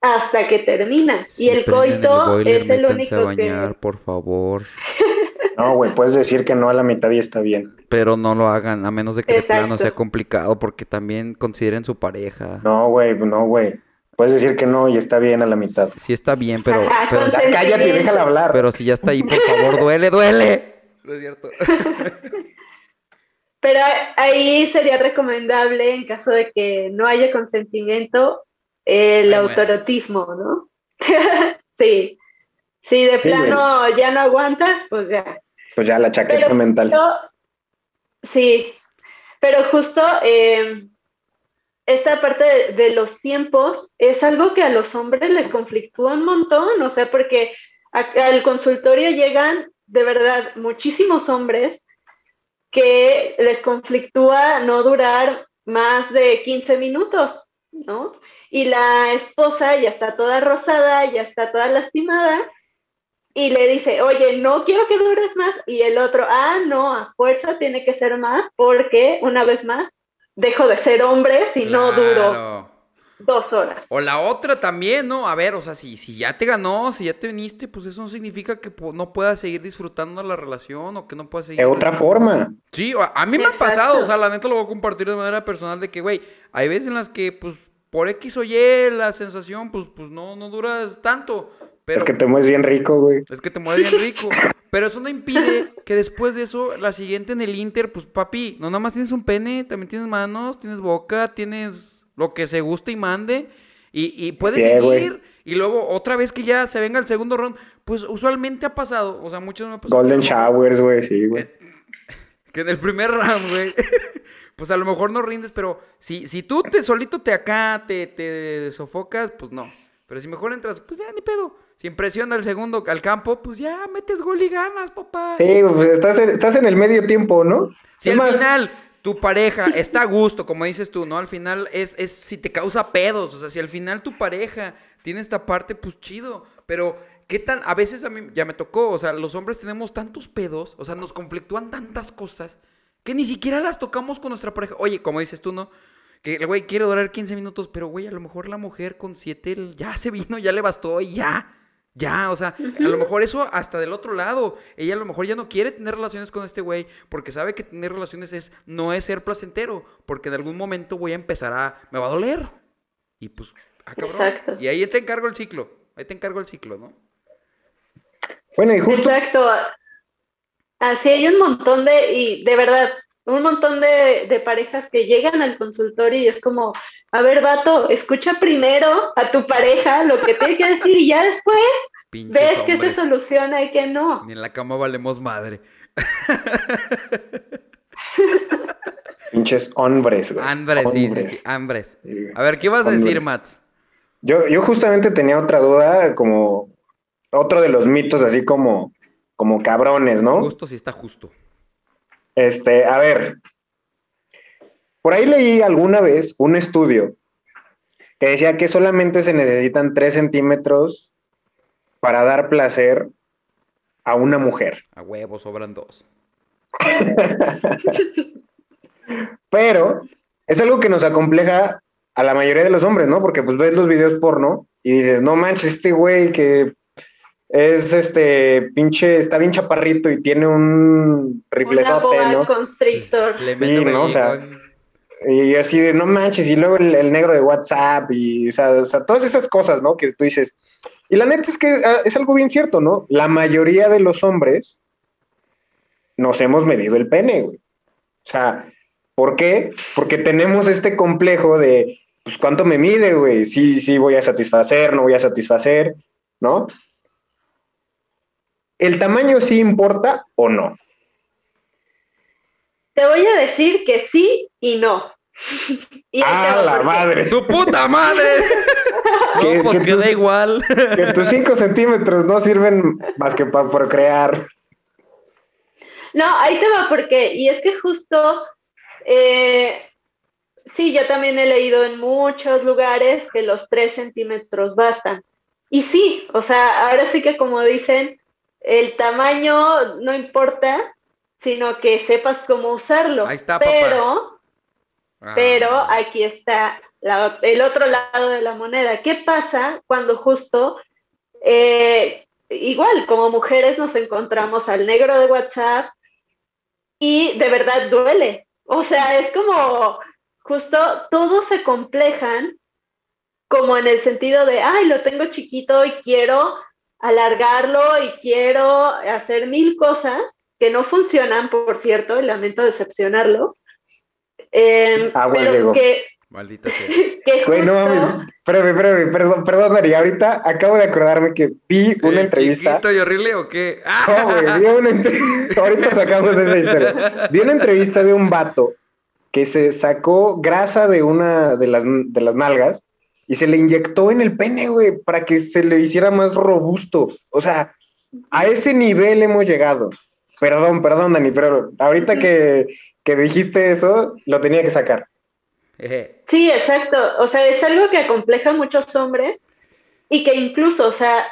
Speaker 12: hasta que termina. y el coito es el único que...
Speaker 10: por favor.
Speaker 11: no, güey, puedes decir que no a la mitad y está bien.
Speaker 10: Pero no lo hagan, a menos de que de plano
Speaker 12: Exacto.
Speaker 10: sea complicado, porque también consideren su pareja.
Speaker 11: No, güey, no, güey. Puedes decir que no y está bien a la mitad.
Speaker 10: Sí está bien, pero,
Speaker 12: Ajá,
Speaker 10: pero,
Speaker 11: cállate y déjala hablar.
Speaker 10: pero si ya está ahí, por favor, duele, duele. No es cierto.
Speaker 12: Pero ahí sería recomendable, en caso de que no haya consentimiento, el
Speaker 10: Ay, bueno.
Speaker 12: autorotismo, ¿no? sí. Si de
Speaker 11: Sí,
Speaker 12: plano ya no aguantas, pues ya.
Speaker 11: Pues ya la chaqueta
Speaker 12: Pero
Speaker 11: mental.
Speaker 12: justo- sí, pero justo eh, esta parte de, de los tiempos es algo que a los hombres les conflictúa un montón, o sea, porque a- al consultorio llegan de verdad muchísimos hombres que les conflictúa no durar más de 15 minutos, ¿no? Y la esposa ya está toda rosada, ya está toda lastimada, y le dice, oye, no quiero que dures más. Y el otro, ah, no, a fuerza tiene que ser más porque, una vez más, dejo de ser hombre si no duro. Dos horas.
Speaker 10: O la otra también, ¿no? A ver, o sea, si, si ya te ganó, si ya te viniste, pues eso no significa que no puedas seguir disfrutando la relación o que no puedas seguir...
Speaker 11: De otra forma.
Speaker 10: Sí, a, a mí me ha
Speaker 12: Exacto.
Speaker 10: pasado, o sea, la neta lo voy a compartir de manera personal de que, güey, hay veces en las que, pues, por X o Y la sensación, pues, pues no, no duras tanto. Pero
Speaker 11: Es que te mueves bien rico, güey.
Speaker 10: es que te mueves bien rico. Pero eso no impide que después de eso, la siguiente en el Inter, pues papi, no nada más tienes un pene, también tienes manos, tienes boca, tienes lo que se guste y mande. Y, y
Speaker 11: güey.
Speaker 10: seguir. Y luego, otra vez que ya se venga el segundo round, pues usualmente ha pasado. O sea, muchos me ha pasado.
Speaker 11: Golden showers, güey, sí, güey.
Speaker 10: Que en el primer round, güey. pues a lo mejor no rindes, pero si, si tú te solito te acá, te, te sofocas, pues no. Pero si mejor entras, pues ya ni pedo. Si impresiona al segundo al campo, pues ya metes gol y ganas, papá.
Speaker 11: Sí, pues estás en, estás en el medio tiempo, ¿no?
Speaker 10: Si
Speaker 11: Es
Speaker 10: al
Speaker 11: más,
Speaker 10: final tu pareja está a gusto, como dices tú, ¿no? Al final es, es si te causa pedos. O sea, si al final tu pareja tiene esta parte, pues chido. Pero, ¿qué tan? A veces a mí ya me tocó, o sea, los hombres tenemos tantos pedos, o sea, nos conflictúan tantas cosas que ni siquiera las tocamos con nuestra pareja. Oye, como dices tú, ¿no? Que el güey quiere durar 15 minutos, pero güey, a lo mejor la mujer con 7 ya se vino, ya le bastó y ya. Ya, o sea, a lo mejor eso hasta del otro lado. Ella a lo mejor ya no quiere tener relaciones con este güey porque sabe que tener relaciones es no es ser placentero, porque en algún momento voy a empezar a me va a doler. Y pues, ah, cabrón.
Speaker 12: Exacto.
Speaker 10: Y ahí te encargo el ciclo. Ahí te encargo el ciclo, ¿no?
Speaker 11: Bueno, y justo
Speaker 12: Exacto. Así hay un montón de, y de verdad, un montón de, de parejas que llegan al consultorio y es como, a ver, vato, escucha primero a tu pareja lo que tiene que decir y ya después
Speaker 10: Pinches
Speaker 12: ves que se
Speaker 10: hombres.
Speaker 12: soluciona y que no.
Speaker 10: Ni en la cama valemos madre.
Speaker 11: pinches hombres, güey.
Speaker 10: Hambres, sí, sí,
Speaker 11: Hombres.
Speaker 10: sí,
Speaker 11: güey.
Speaker 10: A ver, ¿qué ibas a decir,
Speaker 11: Hombres.
Speaker 10: Mats?
Speaker 11: Yo, yo justamente tenía otra duda, como otro de los mitos, así como, como cabrones, ¿no?
Speaker 10: Justo si está justo.
Speaker 11: Este, a ver, por ahí leí alguna vez un estudio que decía que solamente se necesitan 3 centímetros para dar placer a una mujer.
Speaker 10: A huevos sobran dos.
Speaker 11: Pero es algo que nos acompleja a la mayoría de los hombres, ¿no? Porque pues ves los videos porno y dices, no manches, este güey que es este pinche, está bien chaparrito y tiene un riflezote,
Speaker 12: constrictor.
Speaker 10: Clemente
Speaker 11: Sí, ¿no? O sea,
Speaker 10: Belicón.
Speaker 11: Y así de, no manches, y luego el, el negro de WhatsApp y, o sea, o sea, todas esas cosas, ¿no? Que tú dices. Y la neta es que ah, es algo bien cierto, ¿no? La mayoría de los hombres nos hemos medido el pene, güey. O sea, ¿por qué? Porque tenemos este complejo de, pues, ¿cuánto me mide, güey? Sí, sí, voy a satisfacer, no voy a satisfacer, ¿no? ¿El tamaño sí importa o no?
Speaker 12: Te voy a decir que sí y no. Y
Speaker 11: ¡Ah, la madre!
Speaker 10: ¡Su puta madre!
Speaker 11: ¿Qué-
Speaker 10: no, pues queda
Speaker 11: tus-
Speaker 10: igual.
Speaker 11: Que tus 5 centímetros no sirven más que para procrear.
Speaker 12: No, ahí te va porque, y es que justo, eh, sí, yo también he leído en muchos lugares que los tres centímetros bastan. Y sí, o sea, ahora sí que como dicen, el tamaño no importa, sino que sepas cómo usarlo.
Speaker 10: Ahí está.
Speaker 12: Pero,
Speaker 10: Ah.
Speaker 12: pero aquí está la- el otro lado de la moneda. ¿Qué pasa cuando justo, eh, igual como mujeres nos encontramos al negro de WhatsApp y de verdad duele? O sea, es como justo todos se complejan como en el sentido de, ay, lo tengo chiquito y quiero alargarlo y quiero hacer mil cosas que no funcionan, por cierto, y lamento decepcionarlos. Eh,
Speaker 11: Aguas,
Speaker 12: pero
Speaker 11: Diego.
Speaker 12: que,
Speaker 10: Maldita sea.
Speaker 12: que
Speaker 11: Güey, no mames. Espérame, espérame, perdón, perdón, Dari. Ahorita acabo de acordarme que vi una
Speaker 10: ¿El
Speaker 11: entrevista.
Speaker 10: ¿Chiquito y horrible o qué?
Speaker 11: No, güey, vi una entrevista. Ahorita sacamos esa historia. Vi una entrevista de un vato que se sacó grasa de una de las, de las nalgas y se le inyectó en el pene, güey, para que se le hiciera más robusto. O sea, a ese nivel hemos llegado. Perdón, perdón, Dani, pero ahorita que, que dijiste eso, lo tenía que sacar.
Speaker 12: Sí, exacto. O sea, es algo que acompleja a muchos hombres y que incluso, o sea,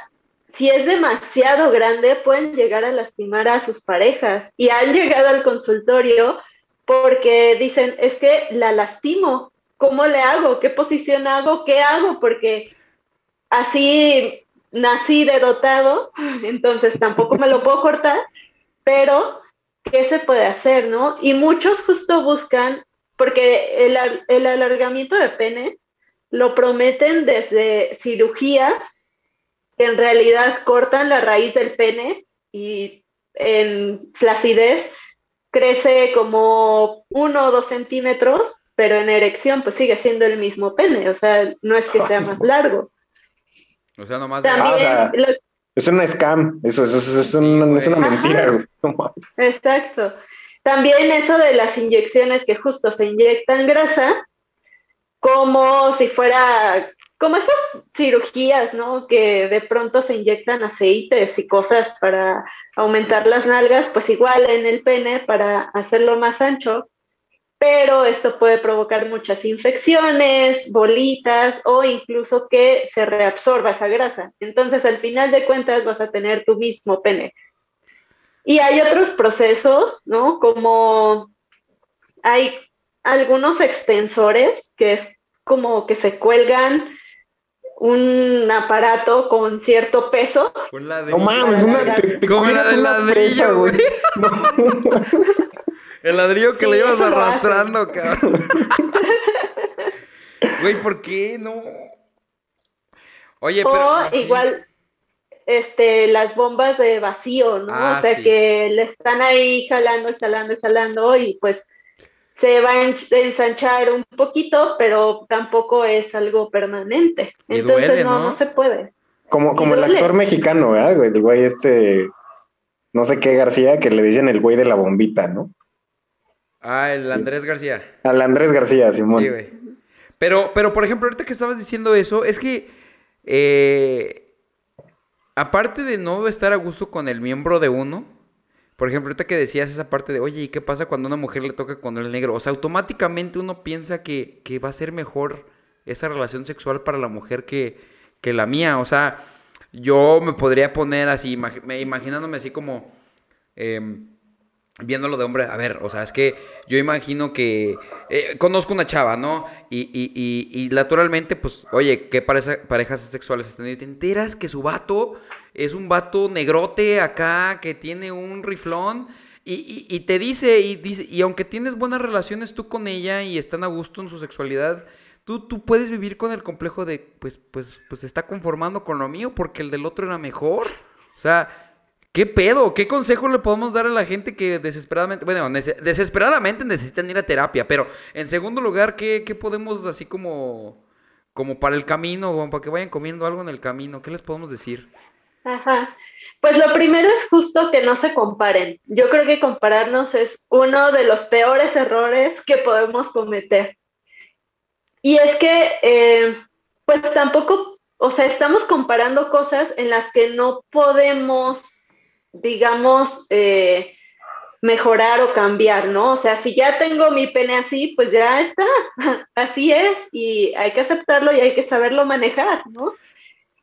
Speaker 12: si es demasiado grande, pueden llegar a lastimar a sus parejas. Y han llegado al consultorio porque dicen, es que la lastimo. ¿Cómo le hago? ¿Qué posición hago? ¿Qué hago? Porque así nací de dotado, entonces tampoco me lo puedo cortar, pero ¿qué se puede hacer, no? Y muchos justo buscan porque el, el alargamiento de pene lo prometen desde cirugías que en realidad cortan la raíz del pene y en flacidez crece como uno o dos centímetros, pero en erección pues sigue siendo el mismo pene, o sea, no es que sea más largo.
Speaker 10: O sea, nomás.
Speaker 12: También,
Speaker 11: o sea,
Speaker 12: lo-
Speaker 11: Es una scam, eso, eso, eso es,
Speaker 10: Sí,
Speaker 11: una, es mentira.
Speaker 12: Exacto. También eso de las inyecciones que justo se inyectan grasa, como si fuera, como esas cirugías, ¿no? Que de pronto se inyectan aceites y cosas para aumentar las nalgas, pues igual en el pene para hacerlo más ancho. Pero esto puede provocar muchas infecciones, bolitas o incluso que se reabsorba esa grasa. Entonces, al final de cuentas, vas a tener tu mismo pene. Y hay otros procesos, ¿no? Como hay algunos extensores que es como que se cuelgan un aparato con cierto peso.
Speaker 10: Un ladrillo.
Speaker 11: No mames, una, te, te
Speaker 10: Como la del
Speaker 11: una
Speaker 10: ladrillo,
Speaker 11: presa, güey.
Speaker 10: güey. El ladrillo que
Speaker 12: Sí,
Speaker 10: le ibas arrastrando, cabrón. Güey, ¿por qué no? Oye, pero.
Speaker 12: o
Speaker 10: sí.
Speaker 12: igual este las bombas de vacío, ¿no?
Speaker 10: Ah,
Speaker 12: o sea
Speaker 10: sí.
Speaker 12: que le están ahí jalando, jalando, jalando y pues se va a ensanchar un poquito, pero tampoco es algo permanente.
Speaker 10: Y
Speaker 12: Entonces
Speaker 10: duele,
Speaker 12: no,
Speaker 10: ¿no?
Speaker 12: no se puede.
Speaker 11: Como, como el actor mexicano, ¿verdad, güey? El güey este, no sé qué García, que le dicen el güey de la bombita, ¿no?
Speaker 10: Ah, el Andrés García.
Speaker 11: Al Andrés García, Simón.
Speaker 10: Sí, güey. Pero, pero, por ejemplo, ahorita que estabas diciendo eso, es que. eh, aparte de no estar a gusto con el miembro de uno. Por ejemplo, ahorita que decías esa parte de, oye, ¿y qué pasa cuando una mujer le toca con el negro? O sea, automáticamente uno piensa que, que va a ser mejor esa relación sexual para la mujer que, que la mía. O sea, yo me podría poner así, imag- me- imaginándome así como. em, viéndolo de hombre, a ver, o sea, es que yo imagino que eh, conozco una chava, ¿no? Y, y, y, y naturalmente, pues, oye, ¿qué pareja- parejas sexuales están? Te enteras que su vato es un vato negrote acá, que tiene un riflón. Y, y- te dice y, dice, y aunque tienes buenas relaciones tú con ella y están a gusto en su sexualidad, tú, tú puedes vivir con el complejo de, pues, pues, pues está conformando con lo mío porque el del otro era mejor. O sea, ¿Qué pedo? ¿Qué consejo le podemos dar a la gente que desesperadamente, bueno, desesperadamente necesitan ir a terapia? Pero en segundo lugar, ¿qué, qué podemos así como, como para el camino, como para que vayan comiendo algo en el camino? ¿Qué les podemos decir?
Speaker 12: Ajá. Pues lo primero es justo que no se comparen. Yo creo que compararnos es uno de los peores errores que podemos cometer. Y es que, eh, pues tampoco, o sea, estamos comparando cosas en las que no podemos, digamos, eh, mejorar o cambiar, ¿no? O sea, si ya tengo mi pene así, pues ya está, así es, y hay que aceptarlo y hay que saberlo manejar, ¿no?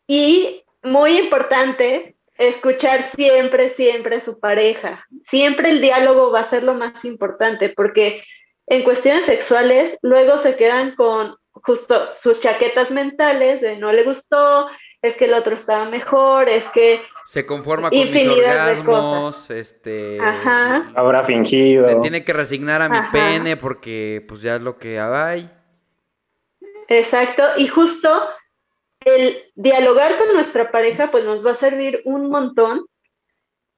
Speaker 12: Y muy importante, escuchar siempre, siempre a su pareja. Siempre el diálogo va a ser lo más importante, porque en cuestiones sexuales luego se quedan con justo sus chaquetas mentales de no le gustó, es que el otro estaba mejor, es que
Speaker 10: Se conforma con mis orgasmos, este...
Speaker 12: Ajá.
Speaker 11: Habrá fingido.
Speaker 10: Se tiene que resignar a mi
Speaker 12: Ajá.
Speaker 10: pene porque pues ya es lo que hay.
Speaker 12: Exacto, y justo el dialogar con nuestra pareja pues nos va a servir un montón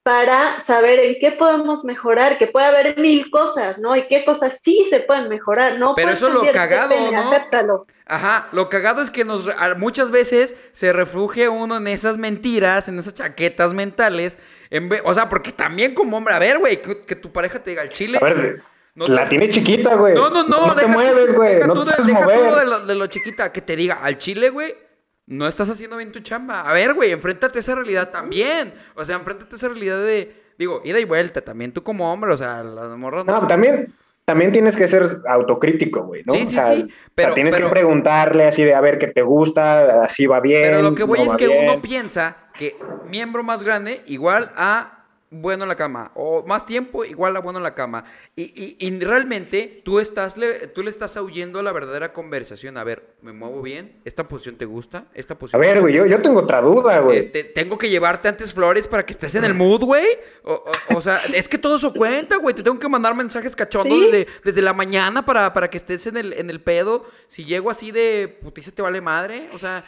Speaker 12: para saber en qué podemos mejorar, que puede haber mil cosas, ¿no? Y qué cosas sí se pueden mejorar, ¿no?
Speaker 10: Pero eso es lo cagado,
Speaker 12: pene,
Speaker 10: ¿no?
Speaker 12: Acéptalo.
Speaker 10: Ajá, lo cagado es que nos muchas veces se refugia uno en esas mentiras, en esas chaquetas mentales, en ve- o sea, porque también como hombre, a ver, güey, que, que tu pareja te diga al chile.
Speaker 11: A ver,
Speaker 10: No
Speaker 11: la
Speaker 10: te-
Speaker 11: tiene chiquita, güey.
Speaker 10: No, no, no,
Speaker 11: No te
Speaker 10: deja
Speaker 11: mueves, güey.
Speaker 10: deja
Speaker 11: No te
Speaker 10: deja tú de, lo, de lo chiquita, que te diga al chile, güey. No estás haciendo bien tu chamba. A ver, güey, enfréntate a esa realidad también. O sea, enfréntate a esa realidad de. Digo, ida y vuelta también. Tú como hombre, o sea, las morras
Speaker 11: No, también, también tienes que ser autocrítico, güey, ¿no?
Speaker 10: Sí,
Speaker 11: O
Speaker 10: sí,
Speaker 11: sea,
Speaker 10: sí,
Speaker 11: o sea,
Speaker 10: pero-
Speaker 11: tienes
Speaker 10: pero-
Speaker 11: que preguntarle así de a ver qué te gusta, así va bien.
Speaker 10: Pero lo que voy
Speaker 11: no
Speaker 10: es que
Speaker 11: bien.
Speaker 10: uno piensa que miembro más grande igual a bueno en la cama. O más tiempo igual a bueno en la cama. Y, y- y realmente tú, estás le, tú le estás huyendo a la verdadera conversación. A ver, ¿me muevo bien? ¿Esta posición te gusta? ¿Esta
Speaker 11: A
Speaker 10: posición
Speaker 11: ver,
Speaker 10: te
Speaker 11: güey, yo, yo tengo otra duda, güey.
Speaker 10: Este, tengo que llevarte antes flores para que estés en el mood, güey. O, o- o sea, es que todo eso cuenta, güey. Te tengo que mandar mensajes cachondos
Speaker 12: Sí.
Speaker 10: desde, desde la mañana para, para que estés en el, en el pedo. Si llego así de putiza te vale madre. O sea.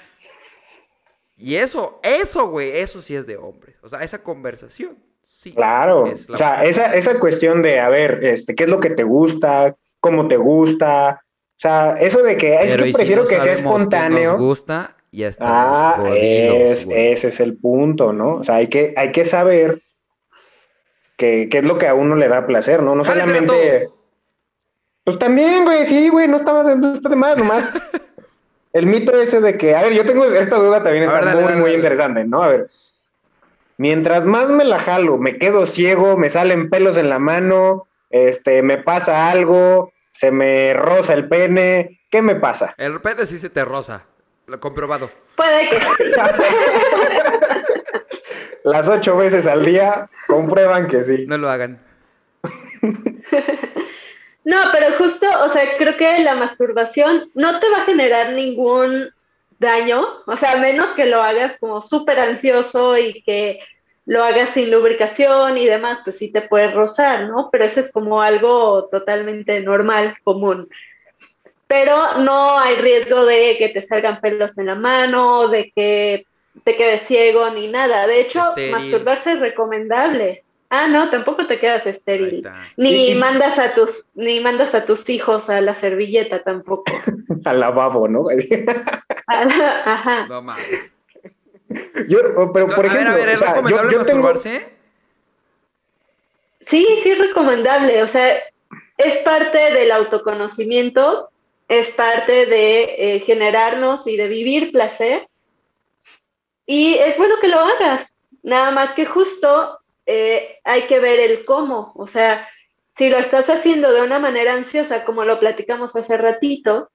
Speaker 10: Y eso, eso, güey, eso sí es de hombres. O sea, esa conversación. Sí.
Speaker 11: Claro,
Speaker 10: es
Speaker 11: o sea, esa, esa cuestión de, a ver, este, ¿qué es lo que te gusta? ¿Cómo te gusta? O sea, eso de que es
Speaker 10: Pero
Speaker 11: que
Speaker 10: ¿y si
Speaker 11: prefiero
Speaker 10: no
Speaker 11: que sea espontáneo.
Speaker 10: nos gusta, ya estamos
Speaker 11: Ah,
Speaker 10: jodidos,
Speaker 11: es,
Speaker 10: güey.
Speaker 11: ese es el punto, ¿no? O sea, hay que, hay que saber qué qué es lo que a uno le da placer, ¿no? No solamente. Pues también, güey, sí, güey, no estaba de, no está de más, nomás. el mito ese de que, a ver, yo tengo esta duda también está
Speaker 10: ver, dale,
Speaker 11: muy,
Speaker 10: dale,
Speaker 11: muy
Speaker 10: dale.
Speaker 11: interesante, ¿no? A ver, mientras más me la jalo, me quedo ciego, me salen pelos en la mano, este, me pasa algo, se me roza el pene, ¿qué me pasa?
Speaker 10: El repente sí se te rosa. Lo comprobado.
Speaker 12: Puede que sí.
Speaker 11: Las ocho veces al día comprueban que sí.
Speaker 10: No lo hagan.
Speaker 12: No, pero justo, o sea, creo que la masturbación no te va a generar ningún daño, o sea, a menos que lo hagas como súper ansioso y que lo hagas sin lubricación y demás, pues sí te puedes rozar, ¿no? Pero eso es como algo totalmente normal, común. Pero no hay riesgo de que te salgan pelos en la mano, de que te quedes ciego ni nada. De hecho,
Speaker 10: Estéril.
Speaker 12: masturbarse es recomendable. Ah, no, tampoco te quedas
Speaker 10: Ahí
Speaker 12: estéril.
Speaker 10: está.
Speaker 12: Ni
Speaker 11: Y- y-
Speaker 12: mandas a tus, ni mandas a tus hijos a la servilleta tampoco.
Speaker 11: Al lavabo, ¿no?
Speaker 12: Ajá.
Speaker 10: No mames.
Speaker 11: Yo, pero
Speaker 10: No,
Speaker 11: por
Speaker 10: a ver,
Speaker 11: ejemplo,
Speaker 10: a ver, ¿es
Speaker 11: o sea, yo-
Speaker 10: recomendable
Speaker 11: yo tengo-
Speaker 10: masturbarse?
Speaker 12: Sí, sí es recomendable. O sea, es parte del autoconocimiento, es parte de eh, generarnos y de vivir placer. Y es bueno que lo hagas. Nada más que justo eh, hay que ver el cómo. O sea, si lo estás haciendo de una manera ansiosa, como lo platicamos hace ratito,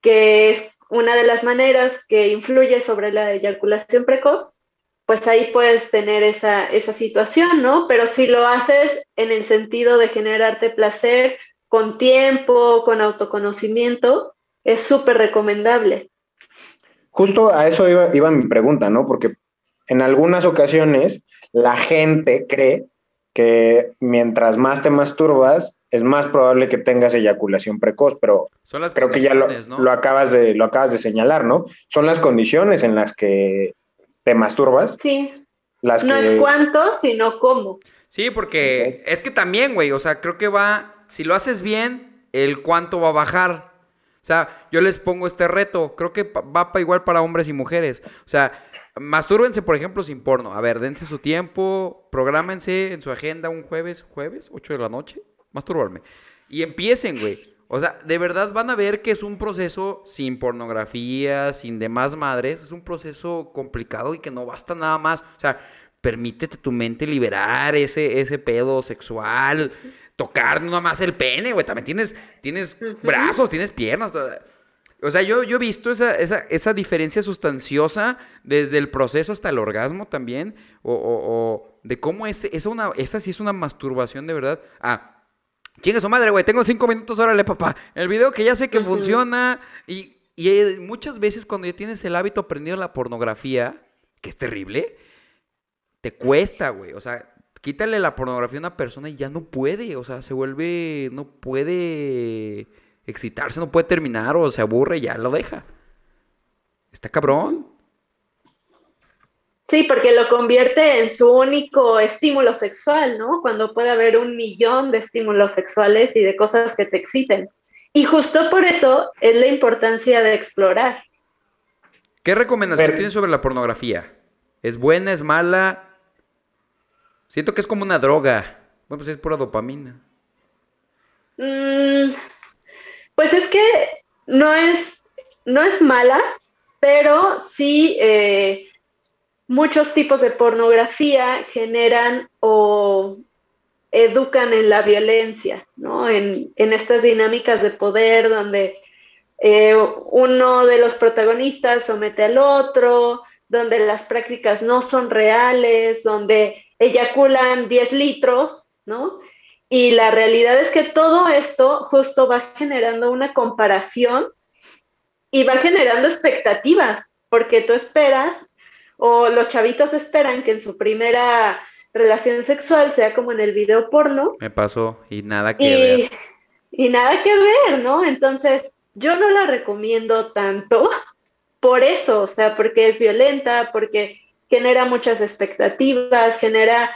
Speaker 12: que es una de las maneras que influye sobre la eyaculación precoz, pues ahí puedes tener esa, esa situación, ¿no? Pero si lo haces en el sentido de generarte placer con tiempo, con autoconocimiento, es súper recomendable.
Speaker 11: Justo a eso iba, iba mi pregunta, ¿no? Porque en algunas ocasiones la gente cree que mientras más te masturbas, es más probable que tengas eyaculación precoz, pero
Speaker 10: Son las
Speaker 11: creo que ya lo, lo acabas de, lo acabas de señalar, ¿no? Son las condiciones en las que te masturbas,
Speaker 12: Sí,
Speaker 11: las
Speaker 12: no
Speaker 11: que...
Speaker 12: es cuánto, sino cómo.
Speaker 10: Sí, porque es que también, güey, o sea, creo que va, si lo haces bien, el cuánto va a bajar. O sea, yo les pongo este reto, creo que va pa igual para hombres y mujeres. O sea, mastúrbense, por ejemplo, sin porno. A ver, dense su tiempo, prográmense en su agenda un jueves, jueves, 8 de la noche, masturbarme. Y empiecen, güey. O sea, de verdad van a ver que es un proceso sin pornografía, sin demás madres. Es un proceso complicado y que no basta nada más. O sea, permítete tu mente liberar ese, ese pedo sexual. Tocar no nada más el pene, güey. También tienes, tienes brazos, tienes piernas. todo. O sea, yo, yo he visto esa, esa, esa diferencia sustanciosa desde el proceso hasta el orgasmo también. O, o- o de cómo es, es una, esa sí es una masturbación de verdad. Ah, Chinga su madre, güey. Tengo cinco minutos, órale, papá. El video que ya sé que funciona. Y, y, eh, muchas veces cuando ya tienes el hábito aprendido de la pornografía, que es terrible, te cuesta, güey. O sea, quítale la pornografía a una persona y ya no puede. O sea, se vuelve. No puede excitarse, no puede terminar o se aburre y ya lo deja. Está cabrón.
Speaker 12: Sí, porque lo convierte en su único estímulo sexual, ¿no? Cuando puede haber un millón de estímulos sexuales y de cosas que te exciten. Y justo por eso es la importancia de explorar.
Speaker 10: ¿Qué recomendación
Speaker 11: Pero-
Speaker 10: tienes sobre la pornografía? ¿Es buena, es mala? Siento que es como una droga. Bueno, pues es pura dopamina.
Speaker 12: Mm, pues es que no es, no es mala, pero sí eh, muchos tipos de pornografía generan o educan en la violencia, ¿no? En, estas dinámicas de poder donde eh, uno de los protagonistas somete al otro, donde las prácticas no son reales, donde eyaculan 10 litros, ¿no? Y la realidad es que todo esto justo va generando una comparación y va generando expectativas, porque tú esperas, o los chavitos esperan que en su primera relación sexual sea como en el video porno,
Speaker 10: Me pasó y nada que ver.
Speaker 12: y, y nada que ver, ¿no? Entonces, yo no la recomiendo tanto por eso, o sea, porque es violenta, porque genera muchas expectativas, genera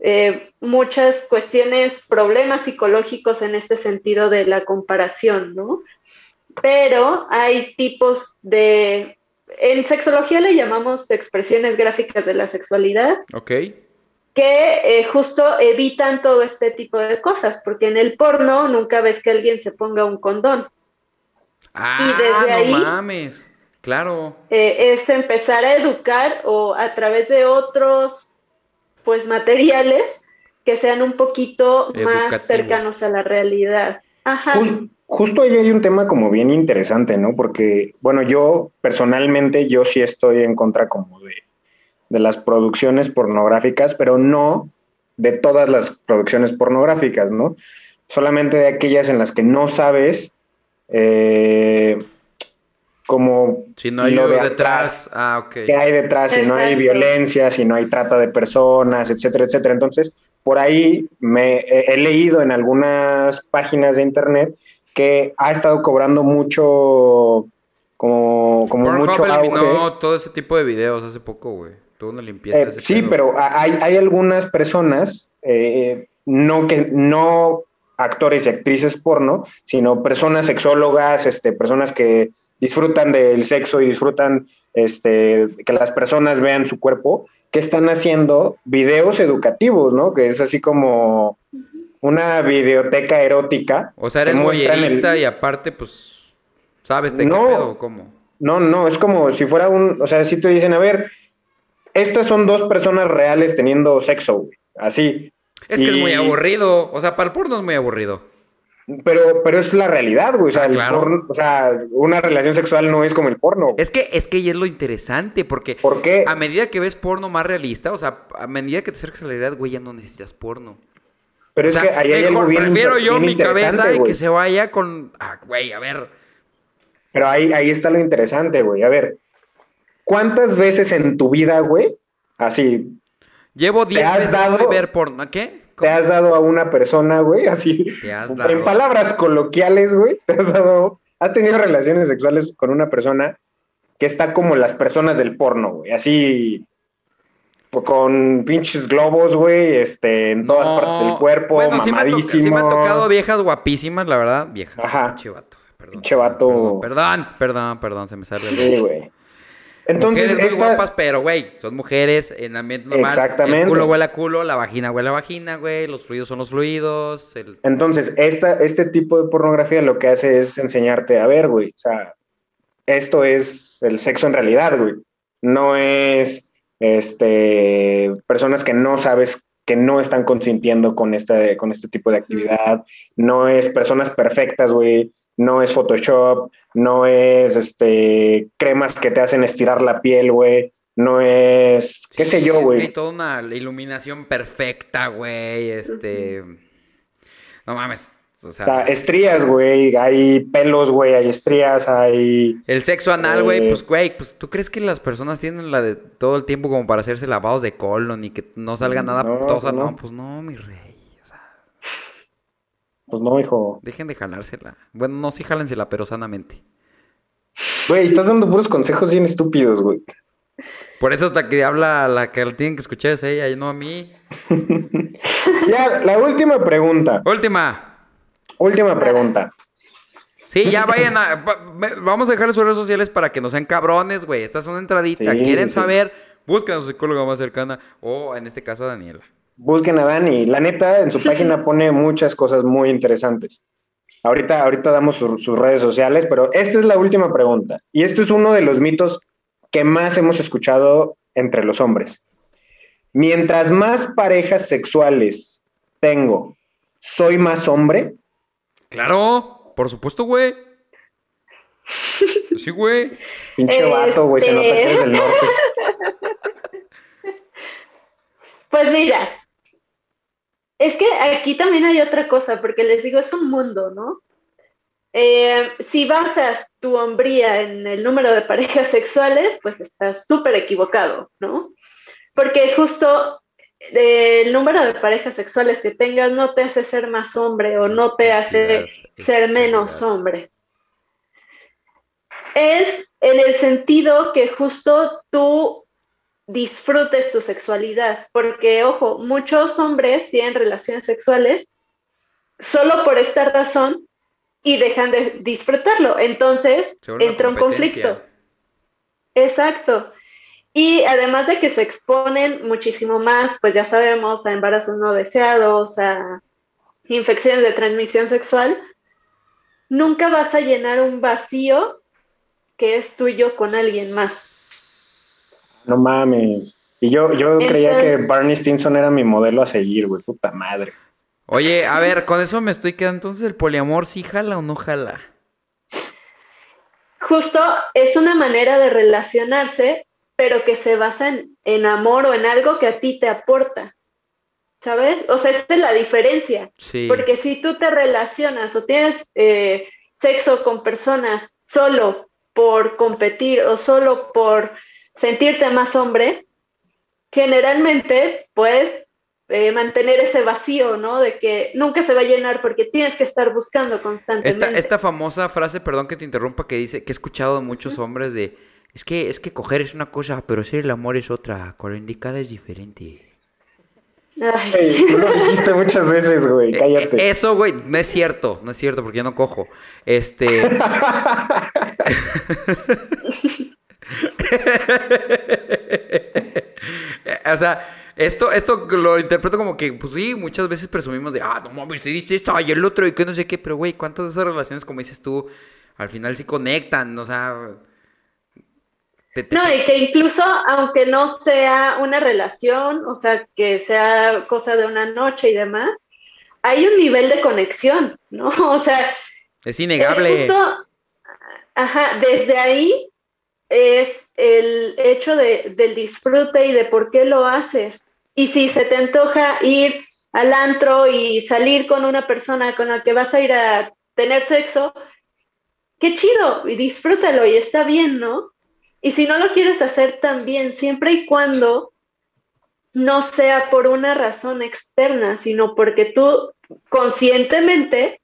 Speaker 12: eh, muchas cuestiones, problemas psicológicos en este sentido de la comparación, ¿no? Pero hay tipos de... En sexología le llamamos expresiones gráficas de la sexualidad,
Speaker 10: Ok.
Speaker 12: que eh, justo evitan todo este tipo de cosas, porque en el porno nunca ves que alguien se ponga un condón.
Speaker 10: Ah,
Speaker 12: desde
Speaker 10: no
Speaker 12: ahí-
Speaker 10: mames. Claro.
Speaker 12: Eh, es empezar a educar o a través de otros pues materiales que sean un poquito
Speaker 10: Educativos.
Speaker 12: más cercanos a la realidad. Ajá.
Speaker 11: Jus- justo ahí hay un tema como bien interesante, ¿no? Porque, bueno, yo personalmente, yo sí estoy en contra como de, de las producciones pornográficas, pero no de todas las producciones pornográficas, ¿no? Solamente de aquellas en las que no sabes eh, como
Speaker 10: Si no hay
Speaker 11: lo de
Speaker 10: detrás. Ah, ok.
Speaker 11: qué hay detrás, si no hay violencia, si no hay trata de personas, etcétera, etcétera. Entonces, por ahí me he, he leído en algunas páginas de internet que ha estado cobrando mucho, como, como
Speaker 10: Pornhub
Speaker 11: mucho auge.
Speaker 10: eliminó todo ese tipo de videos hace poco, güey. Tuvo una limpieza.
Speaker 11: Eh, sí,
Speaker 10: pedo.
Speaker 11: pero hay, hay algunas personas, eh, no que no actores y actrices porno, sino personas sexólogas, este, personas que disfrutan del sexo y disfrutan este, que las personas vean su cuerpo, que están haciendo videos educativos, ¿no? Que es así como una videoteca erótica.
Speaker 10: O sea, eres
Speaker 11: muestran el-
Speaker 10: y aparte, pues, ¿sabes de
Speaker 11: No.
Speaker 10: qué pedo o cómo?
Speaker 11: No, no, es como si fuera un, o sea, si te dicen, a ver, estas son dos personas reales teniendo sexo, güey, así.
Speaker 10: Es que es muy aburrido. O sea, para el porno es muy aburrido.
Speaker 11: Pero, pero es la realidad, güey. O sea,
Speaker 10: Ah,
Speaker 11: el porno- o sea, una relación sexual no es como el porno. güey.
Speaker 10: Es que, es que ya es lo interesante, porque
Speaker 11: ¿Por qué?
Speaker 10: a medida que ves porno más realista, o sea, a medida que te acercas a la realidad, güey, ya no necesitas porno.
Speaker 11: Pero
Speaker 10: O
Speaker 11: es
Speaker 10: sea,
Speaker 11: que ahí hay
Speaker 10: mejor
Speaker 11: algo bien
Speaker 10: prefiero yo
Speaker 11: bien
Speaker 10: mi cabeza y que se vaya con... Ah, güey, a ver.
Speaker 11: Pero ahí, ahí está lo interesante, güey. A ver, ¿cuántas veces en tu vida, güey, así,
Speaker 10: Llevo 10
Speaker 11: has
Speaker 10: veces
Speaker 11: dado-
Speaker 10: de ver porno. ¿Qué?
Speaker 11: Te has dado a una persona, güey, así,
Speaker 10: Te has
Speaker 11: en
Speaker 10: dado.
Speaker 11: palabras coloquiales, güey, te has dado, has tenido relaciones sexuales con una persona que está como las personas del porno, güey, así, pues, con pinches globos, güey, este, en todas
Speaker 10: No.
Speaker 11: partes del cuerpo,
Speaker 10: Bueno, sí me,
Speaker 11: mamadísimo.
Speaker 10: sí me han tocado viejas guapísimas, la verdad. Viejas.
Speaker 11: Ajá.
Speaker 10: Pinche vato. Perdón.
Speaker 11: Pinche vato.
Speaker 10: Perdón, perdón, perdón, se me sale el...
Speaker 11: Sí, güey. Entonces,
Speaker 10: mujeres muy
Speaker 11: esta-
Speaker 10: guapas, pero, güey, son mujeres en ambiente normal.
Speaker 11: Exactamente.
Speaker 10: El culo huele a culo, la vagina huele a vagina, güey. Los fluidos son los fluidos. el-
Speaker 11: Entonces, esta, este tipo de pornografía lo que hace es enseñarte a ver, güey. O sea, esto es el sexo en realidad, güey. No es este personas que no sabes que no están consintiendo con este, con este tipo de actividad. No es personas perfectas, güey. No es Photoshop. No es este cremas que te hacen estirar la piel, güey. No es, qué sé yo,
Speaker 10: es que
Speaker 11: güey.
Speaker 10: hay toda una iluminación perfecta, güey. Este. No mames. O
Speaker 11: O
Speaker 10: sea,
Speaker 11: sea, estrías, güey. Hay pelos, güey. Hay estrías, hay...
Speaker 10: el sexo anal, güey,
Speaker 11: eh,
Speaker 10: pues, güey, pues, ¿tú crees que las personas tienen la de todo el tiempo como para hacerse lavados de colon y que no salga nada
Speaker 11: No,
Speaker 10: tosa?
Speaker 11: no.
Speaker 10: No, pues no, mi rey.
Speaker 11: Pues no, hijo.
Speaker 10: dejen de jalársela. Bueno, no, sí jálensela, pero sanamente.
Speaker 11: Güey, estás dando puros consejos bien estúpidos, güey.
Speaker 10: Por eso hasta que habla la que la tienen que escuchar es ella y no a mí.
Speaker 11: Ya, la última pregunta.
Speaker 10: Última.
Speaker 11: Última pregunta.
Speaker 10: Sí, ya vayan a... Vamos a dejar sus redes sociales para que no sean cabrones, güey. Esta es una entradita.
Speaker 11: Sí,
Speaker 10: ¿Quieren
Speaker 11: sí.
Speaker 10: saber? Busquen a su psicóloga más cercana. O en este caso a Daniela.
Speaker 11: Busquen a Dani. La neta, en su página pone muchas cosas muy interesantes. Ahorita, ahorita damos su- sus redes sociales, pero esta es la última pregunta. Y esto es uno de los mitos que más hemos escuchado entre los hombres. Mientras más parejas sexuales tengo, ¿soy más hombre?
Speaker 10: Claro, por supuesto, güey. Sí, güey.
Speaker 11: Pinche vato, güey, se
Speaker 12: Este.
Speaker 11: nota que eres del norte.
Speaker 12: Pues mira, es que aquí también hay otra cosa, porque les digo, es un mundo, ¿no? Eh, si basas tu hombría en el número de parejas sexuales, pues estás súper equivocado, ¿no? Porque justo eh, el número de parejas sexuales que tengas no te hace ser más hombre o no te hace ser menos hombre. Es en el sentido que justo tú disfrutes tu sexualidad, porque ojo, muchos hombres tienen relaciones sexuales solo por esta razón y dejan de disfrutarlo. Entonces entra un conflicto. Exacto. Y además de que se exponen muchísimo más, pues ya sabemos, a embarazos no deseados, a infecciones de transmisión sexual, nunca vas a llenar un vacío que es tuyo con alguien más.
Speaker 11: No mames. Y yo, yo creía que Barney Stinson era mi modelo a seguir, güey. Puta madre.
Speaker 10: Oye, a ver, con eso me estoy quedando. Entonces, ¿el poliamor sí jala o no jala?
Speaker 12: Justo es una manera de relacionarse, pero que se basa en, en amor o en algo que a ti te aporta. ¿Sabes? O sea, esa es la diferencia.
Speaker 10: Sí.
Speaker 12: Porque si tú te relacionas o tienes eh, sexo con personas solo por competir o solo por sentirte más hombre, generalmente puedes eh, mantener ese vacío, ¿no? De que nunca se va a llenar porque tienes que estar buscando constantemente.
Speaker 10: Esta, esta famosa frase, perdón que te interrumpa, que dice, que he escuchado de muchos hombres de, es que, es que coger es una cosa, pero ser el amor es otra, con la indicada es diferente.
Speaker 12: Ay.
Speaker 11: Ey, tú lo dijiste muchas veces, güey.
Speaker 10: Eh,
Speaker 11: Cállate.
Speaker 10: eh, Eso, güey, no es cierto, no es cierto, porque yo no cojo. Este... o sea, esto, esto lo interpreto como que, pues sí, muchas veces presumimos de, ah, no mames, te diste esto y el otro y que no sé qué, pero güey, ¿cuántas de esas relaciones, como dices tú, al final sí conectan? O sea... te- te-
Speaker 12: No, y que incluso aunque no sea una relación, o sea, que sea cosa de una noche y demás, hay un nivel de conexión, ¿no? O sea,
Speaker 10: es innegable.
Speaker 12: es justo, ajá, desde ahí es el hecho de, del disfrute y de por qué lo haces. Y si se te antoja ir al antro y salir con una persona con la que vas a ir a tener sexo, qué chido, y disfrútalo y está bien, ¿no? Y si no lo quieres hacer también, siempre y cuando no sea por una razón externa, sino porque tú conscientemente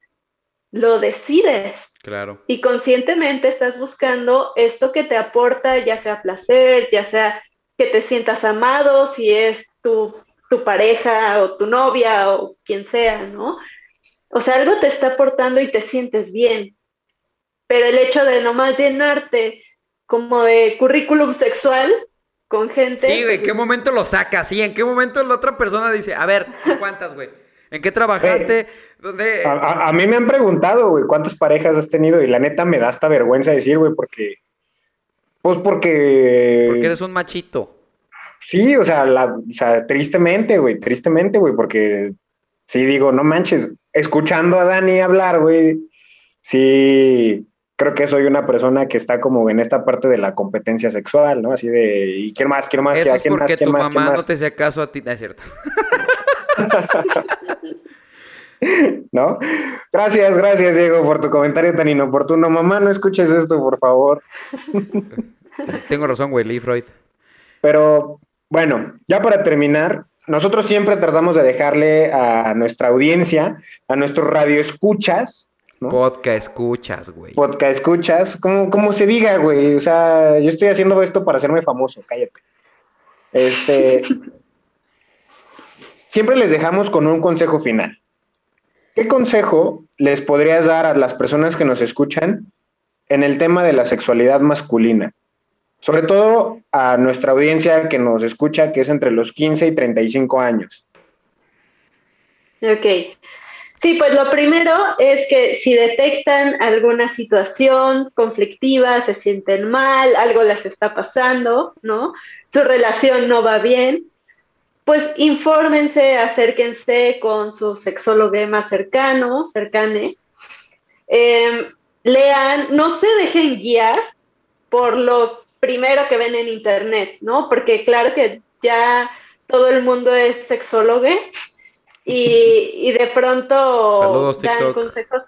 Speaker 12: lo decides
Speaker 10: Claro.
Speaker 12: y conscientemente estás buscando esto que te aporta, ya sea placer, ya sea que te sientas amado, si es tu, tu pareja o tu novia o quien sea, ¿no? O sea, algo te está aportando y te sientes bien. Pero el hecho de nomás llenarte como de currículum sexual con gente.
Speaker 10: Sí, ¿en
Speaker 12: pues,
Speaker 10: qué momento lo sacas? Sí, ¿en qué momento la otra persona dice, a ver, ¿tú ¿cuántas, güey? ¿En qué trabajaste? ¿Dónde?
Speaker 11: A, a- a mí me han preguntado, güey, cuántas parejas has tenido y la neta me da hasta vergüenza decir, güey, porque... Pues porque...
Speaker 10: Porque eres un machito.
Speaker 11: Sí, o sea, la, o sea, tristemente, güey, tristemente, güey, porque sí digo, no manches, escuchando a Dani hablar, güey, sí, creo que soy una persona que está como en esta parte de la competencia sexual, ¿no? Así de, y quién más, quién más,
Speaker 10: Eso
Speaker 11: ¿A
Speaker 10: es
Speaker 11: quién más,
Speaker 10: porque
Speaker 11: quién
Speaker 10: tu
Speaker 11: más, quién
Speaker 10: mamá no
Speaker 11: más,
Speaker 10: te hacía caso a ti. No es cierto.
Speaker 11: ¿no? Gracias, gracias, Diego, por tu comentario tan inoportuno. Mamá, no escuches esto, por favor.
Speaker 10: Tengo razón, güey, Lee Freud.
Speaker 11: Pero bueno, ya para terminar, nosotros siempre tratamos de dejarle a nuestra audiencia, a nuestros radioescuchas, ¿no?
Speaker 10: Podcast escuchas, güey.
Speaker 11: podcast escuchas, como, como se diga, güey. O sea, yo estoy haciendo esto para hacerme famoso, cállate. Este, siempre les dejamos con un consejo final. ¿Qué consejo les podrías dar a las personas que nos escuchan en el tema de la sexualidad masculina? Sobre todo a nuestra audiencia que nos escucha, que es entre los 15 y 35 años.
Speaker 12: Ok. Sí, pues lo primero es que si detectan alguna situación conflictiva, se sienten mal, algo les está pasando, ¿no? Su relación no va bien, pues infórmense, acérquense con su sexólogo más cercano, cercane. Em, lean, no se dejen guiar por lo primero que ven en internet, ¿no? Porque claro que ya todo el mundo es sexólogo y, de pronto dan consejos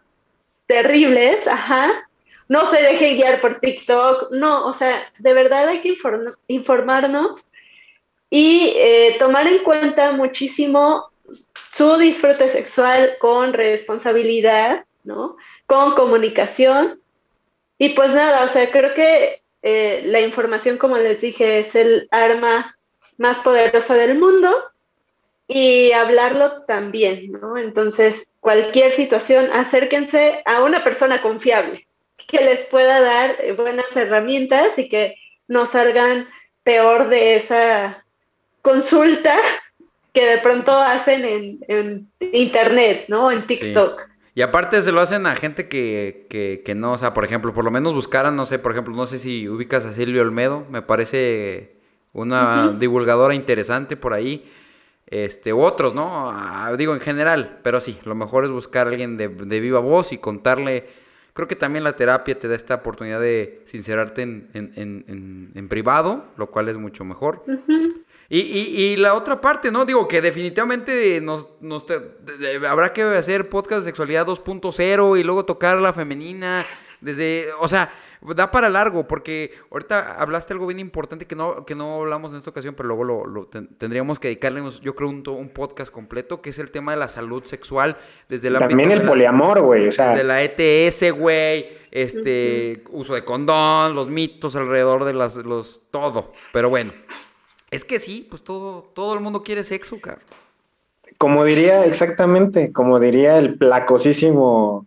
Speaker 12: terribles, ajá. No se dejen guiar por TikTok, no, o sea, de verdad hay que informarnos y eh, tomar en cuenta muchísimo su disfrute sexual con responsabilidad, ¿no? Con comunicación. Y pues nada, o sea, creo que eh, la información, como les dije, es el arma más poderosa del mundo y hablarlo también, ¿no? Entonces, cualquier situación, acérquense a una persona confiable que les pueda dar eh, buenas herramientas y que no salgan peor de esa consulta que de pronto hacen en, en internet, ¿no? En TikTok.
Speaker 10: Y aparte se lo hacen a gente que, que, que, no, o sea, por ejemplo, por lo menos buscaran, no sé, por ejemplo, no sé si ubicas a Silvio Olmedo, me parece una divulgadora interesante por ahí, este, u otros, ¿no? Ah, digo en general, pero sí, lo mejor es buscar a alguien de, de, viva voz y contarle, creo que también la terapia te da esta oportunidad de sincerarte en, en, en, en privado, lo cual es mucho mejor. Y, y, y, la otra parte, ¿no? Digo que definitivamente nos, nos habrá que hacer podcast de sexualidad 2.0 y luego tocar la femenina desde, o sea, da para largo porque ahorita hablaste algo bien importante que no, que no hablamos en esta ocasión, pero luego lo, lo tendríamos que dedicarle, yo creo, un, un, podcast completo, que es el tema de la salud sexual desde la...
Speaker 11: También el poliamor, güey, o sea...
Speaker 10: Desde la ETS, güey, este, uh -huh. uso de condón, los mitos alrededor de las, los, todo, pero bueno. Es que sí, pues todo, todo el mundo quiere sexo, cara.
Speaker 11: Como diría, exactamente, como diría el placosísimo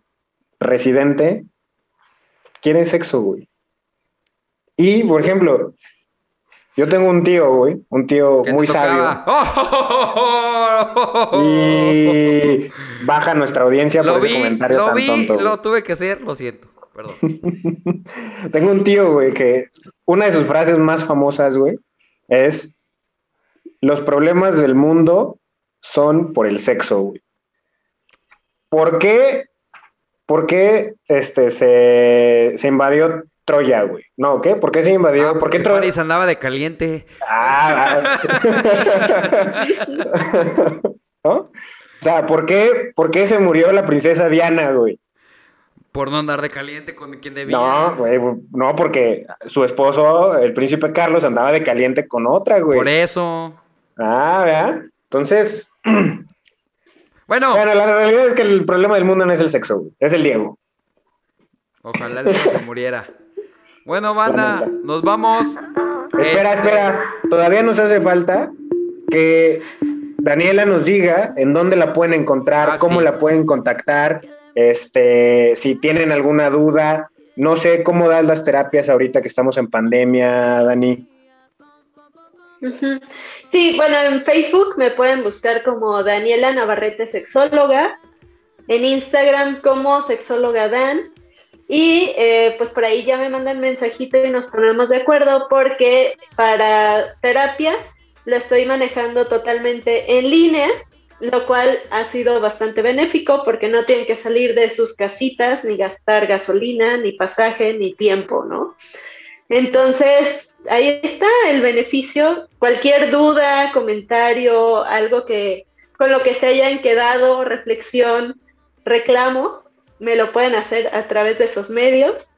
Speaker 11: residente, quiere sexo, güey. Y, por ejemplo, yo tengo un tío, güey, un tío muy sabio. y baja nuestra audiencia
Speaker 10: lo
Speaker 11: por
Speaker 10: vi,
Speaker 11: ese comentario
Speaker 10: lo
Speaker 11: tan
Speaker 10: vi,
Speaker 11: tonto.
Speaker 10: Lo tuve que hacer, lo siento, perdón.
Speaker 11: tengo un tío, güey, que una de sus frases más famosas, güey, es los problemas del mundo son por el sexo, güey. ¿Por qué, por qué este, se, se invadió Troya, güey? No, ¿qué? ¿Por qué se invadió?
Speaker 10: Ah,
Speaker 11: ¿Por qué Troya?
Speaker 10: París andaba de caliente.
Speaker 11: Ah, ah. ¿No? O sea, ¿por qué, ¿por qué se murió la princesa Diana, güey?
Speaker 10: Por no andar de caliente con quien debía.
Speaker 11: No, güey, no, porque su esposo, el príncipe Carlos, andaba de caliente con otra, güey.
Speaker 10: Por eso.
Speaker 11: Ah, ¿verdad? Entonces.
Speaker 10: Bueno.
Speaker 11: Bueno, la realidad es que el problema del mundo no es el sexo, güey, es el Diego.
Speaker 10: Ojalá el Diego se muriera. Bueno, banda, nos vamos.
Speaker 11: Espera,
Speaker 10: Este-
Speaker 11: espera. Todavía nos hace falta que Daniela nos diga en dónde la pueden encontrar,
Speaker 10: Ah,
Speaker 11: cómo
Speaker 10: sí.
Speaker 11: la pueden contactar, este, si tienen alguna duda. No sé cómo dan las terapias ahorita que estamos en pandemia, Dani.
Speaker 12: Sí, bueno, en Facebook me pueden buscar como Daniela Navarrete Sexóloga, en Instagram como Sexóloga Dan, y eh, pues por ahí ya me mandan mensajito y nos ponemos de acuerdo porque para terapia lo estoy manejando totalmente en línea, lo cual ha sido bastante benéfico porque no tienen que salir de sus casitas ni gastar gasolina, ni pasaje, ni tiempo, ¿no? Entonces, ahí está el beneficio. Cualquier duda, comentario, algo que con lo que se hayan quedado, reflexión, reclamo, me lo pueden hacer a través de esos medios.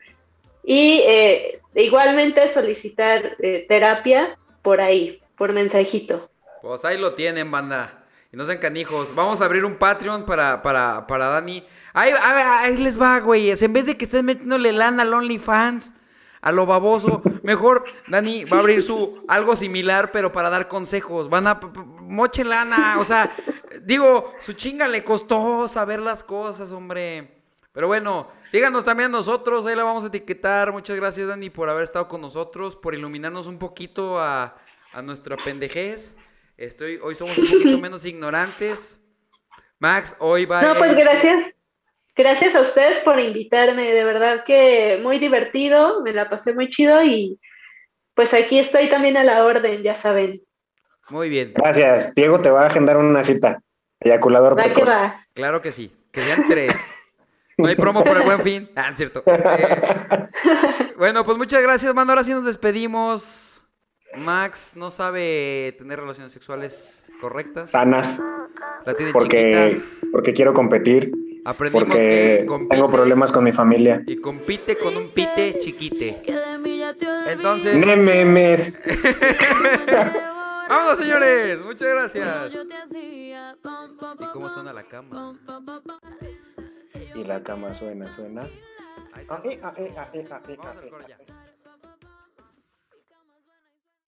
Speaker 12: Y eh, igualmente solicitar eh, terapia por ahí, por mensajito.
Speaker 10: Pues ahí lo tienen, banda. Y no sean canijos. Vamos a abrir un Patreon para, para, para Dani. Ahí, ahí- les va, güeyes. En vez de que estén metiéndole lana al OnlyFans, a lo baboso. Mejor Dani va a abrir su algo similar, pero para dar consejos. Van a moche lana, o sea, digo, su chinga le costó saber las cosas, hombre. Pero bueno, síganos también nosotros, ahí la vamos a etiquetar. Muchas gracias, Dani, por haber estado con nosotros, por iluminarnos un poquito a, a nuestra pendejez. Estoy, hoy somos un poquito menos ignorantes. Max, hoy va
Speaker 12: No, pues gracias. Gracias a ustedes por invitarme, de verdad que muy divertido, me la pasé muy chido y pues aquí estoy también a la orden, ya saben.
Speaker 10: Muy bien,
Speaker 11: Gracias. Diego te va a agendar una cita. Eyaculador
Speaker 12: Va que va.
Speaker 10: claro que sí, que sean tres. No hay promo por el buen fin. Ah, es cierto. Este, Bueno, pues muchas gracias, mano. Ahora sí nos despedimos. Max no sabe tener relaciones sexuales correctas.
Speaker 11: Sanas.
Speaker 10: La tiene
Speaker 11: Porque,
Speaker 10: chiquita.
Speaker 11: porque quiero competir.
Speaker 10: Aprendimos
Speaker 11: Porque
Speaker 10: que compite
Speaker 11: tengo problemas con mi familia.
Speaker 10: y compite con un pite chiquite. Entonces,
Speaker 11: Nememes.
Speaker 10: vámonos, señores. Muchas gracias. ¿Y cómo suena la cama?
Speaker 11: Y la cama suena, suena.
Speaker 10: Ahí está.
Speaker 11: Ah, eh, ah, eh, ah, eh, ah, eh, ah,
Speaker 10: Vamos al
Speaker 11: eh,
Speaker 10: coro
Speaker 11: ah,
Speaker 10: ya.
Speaker 11: eh.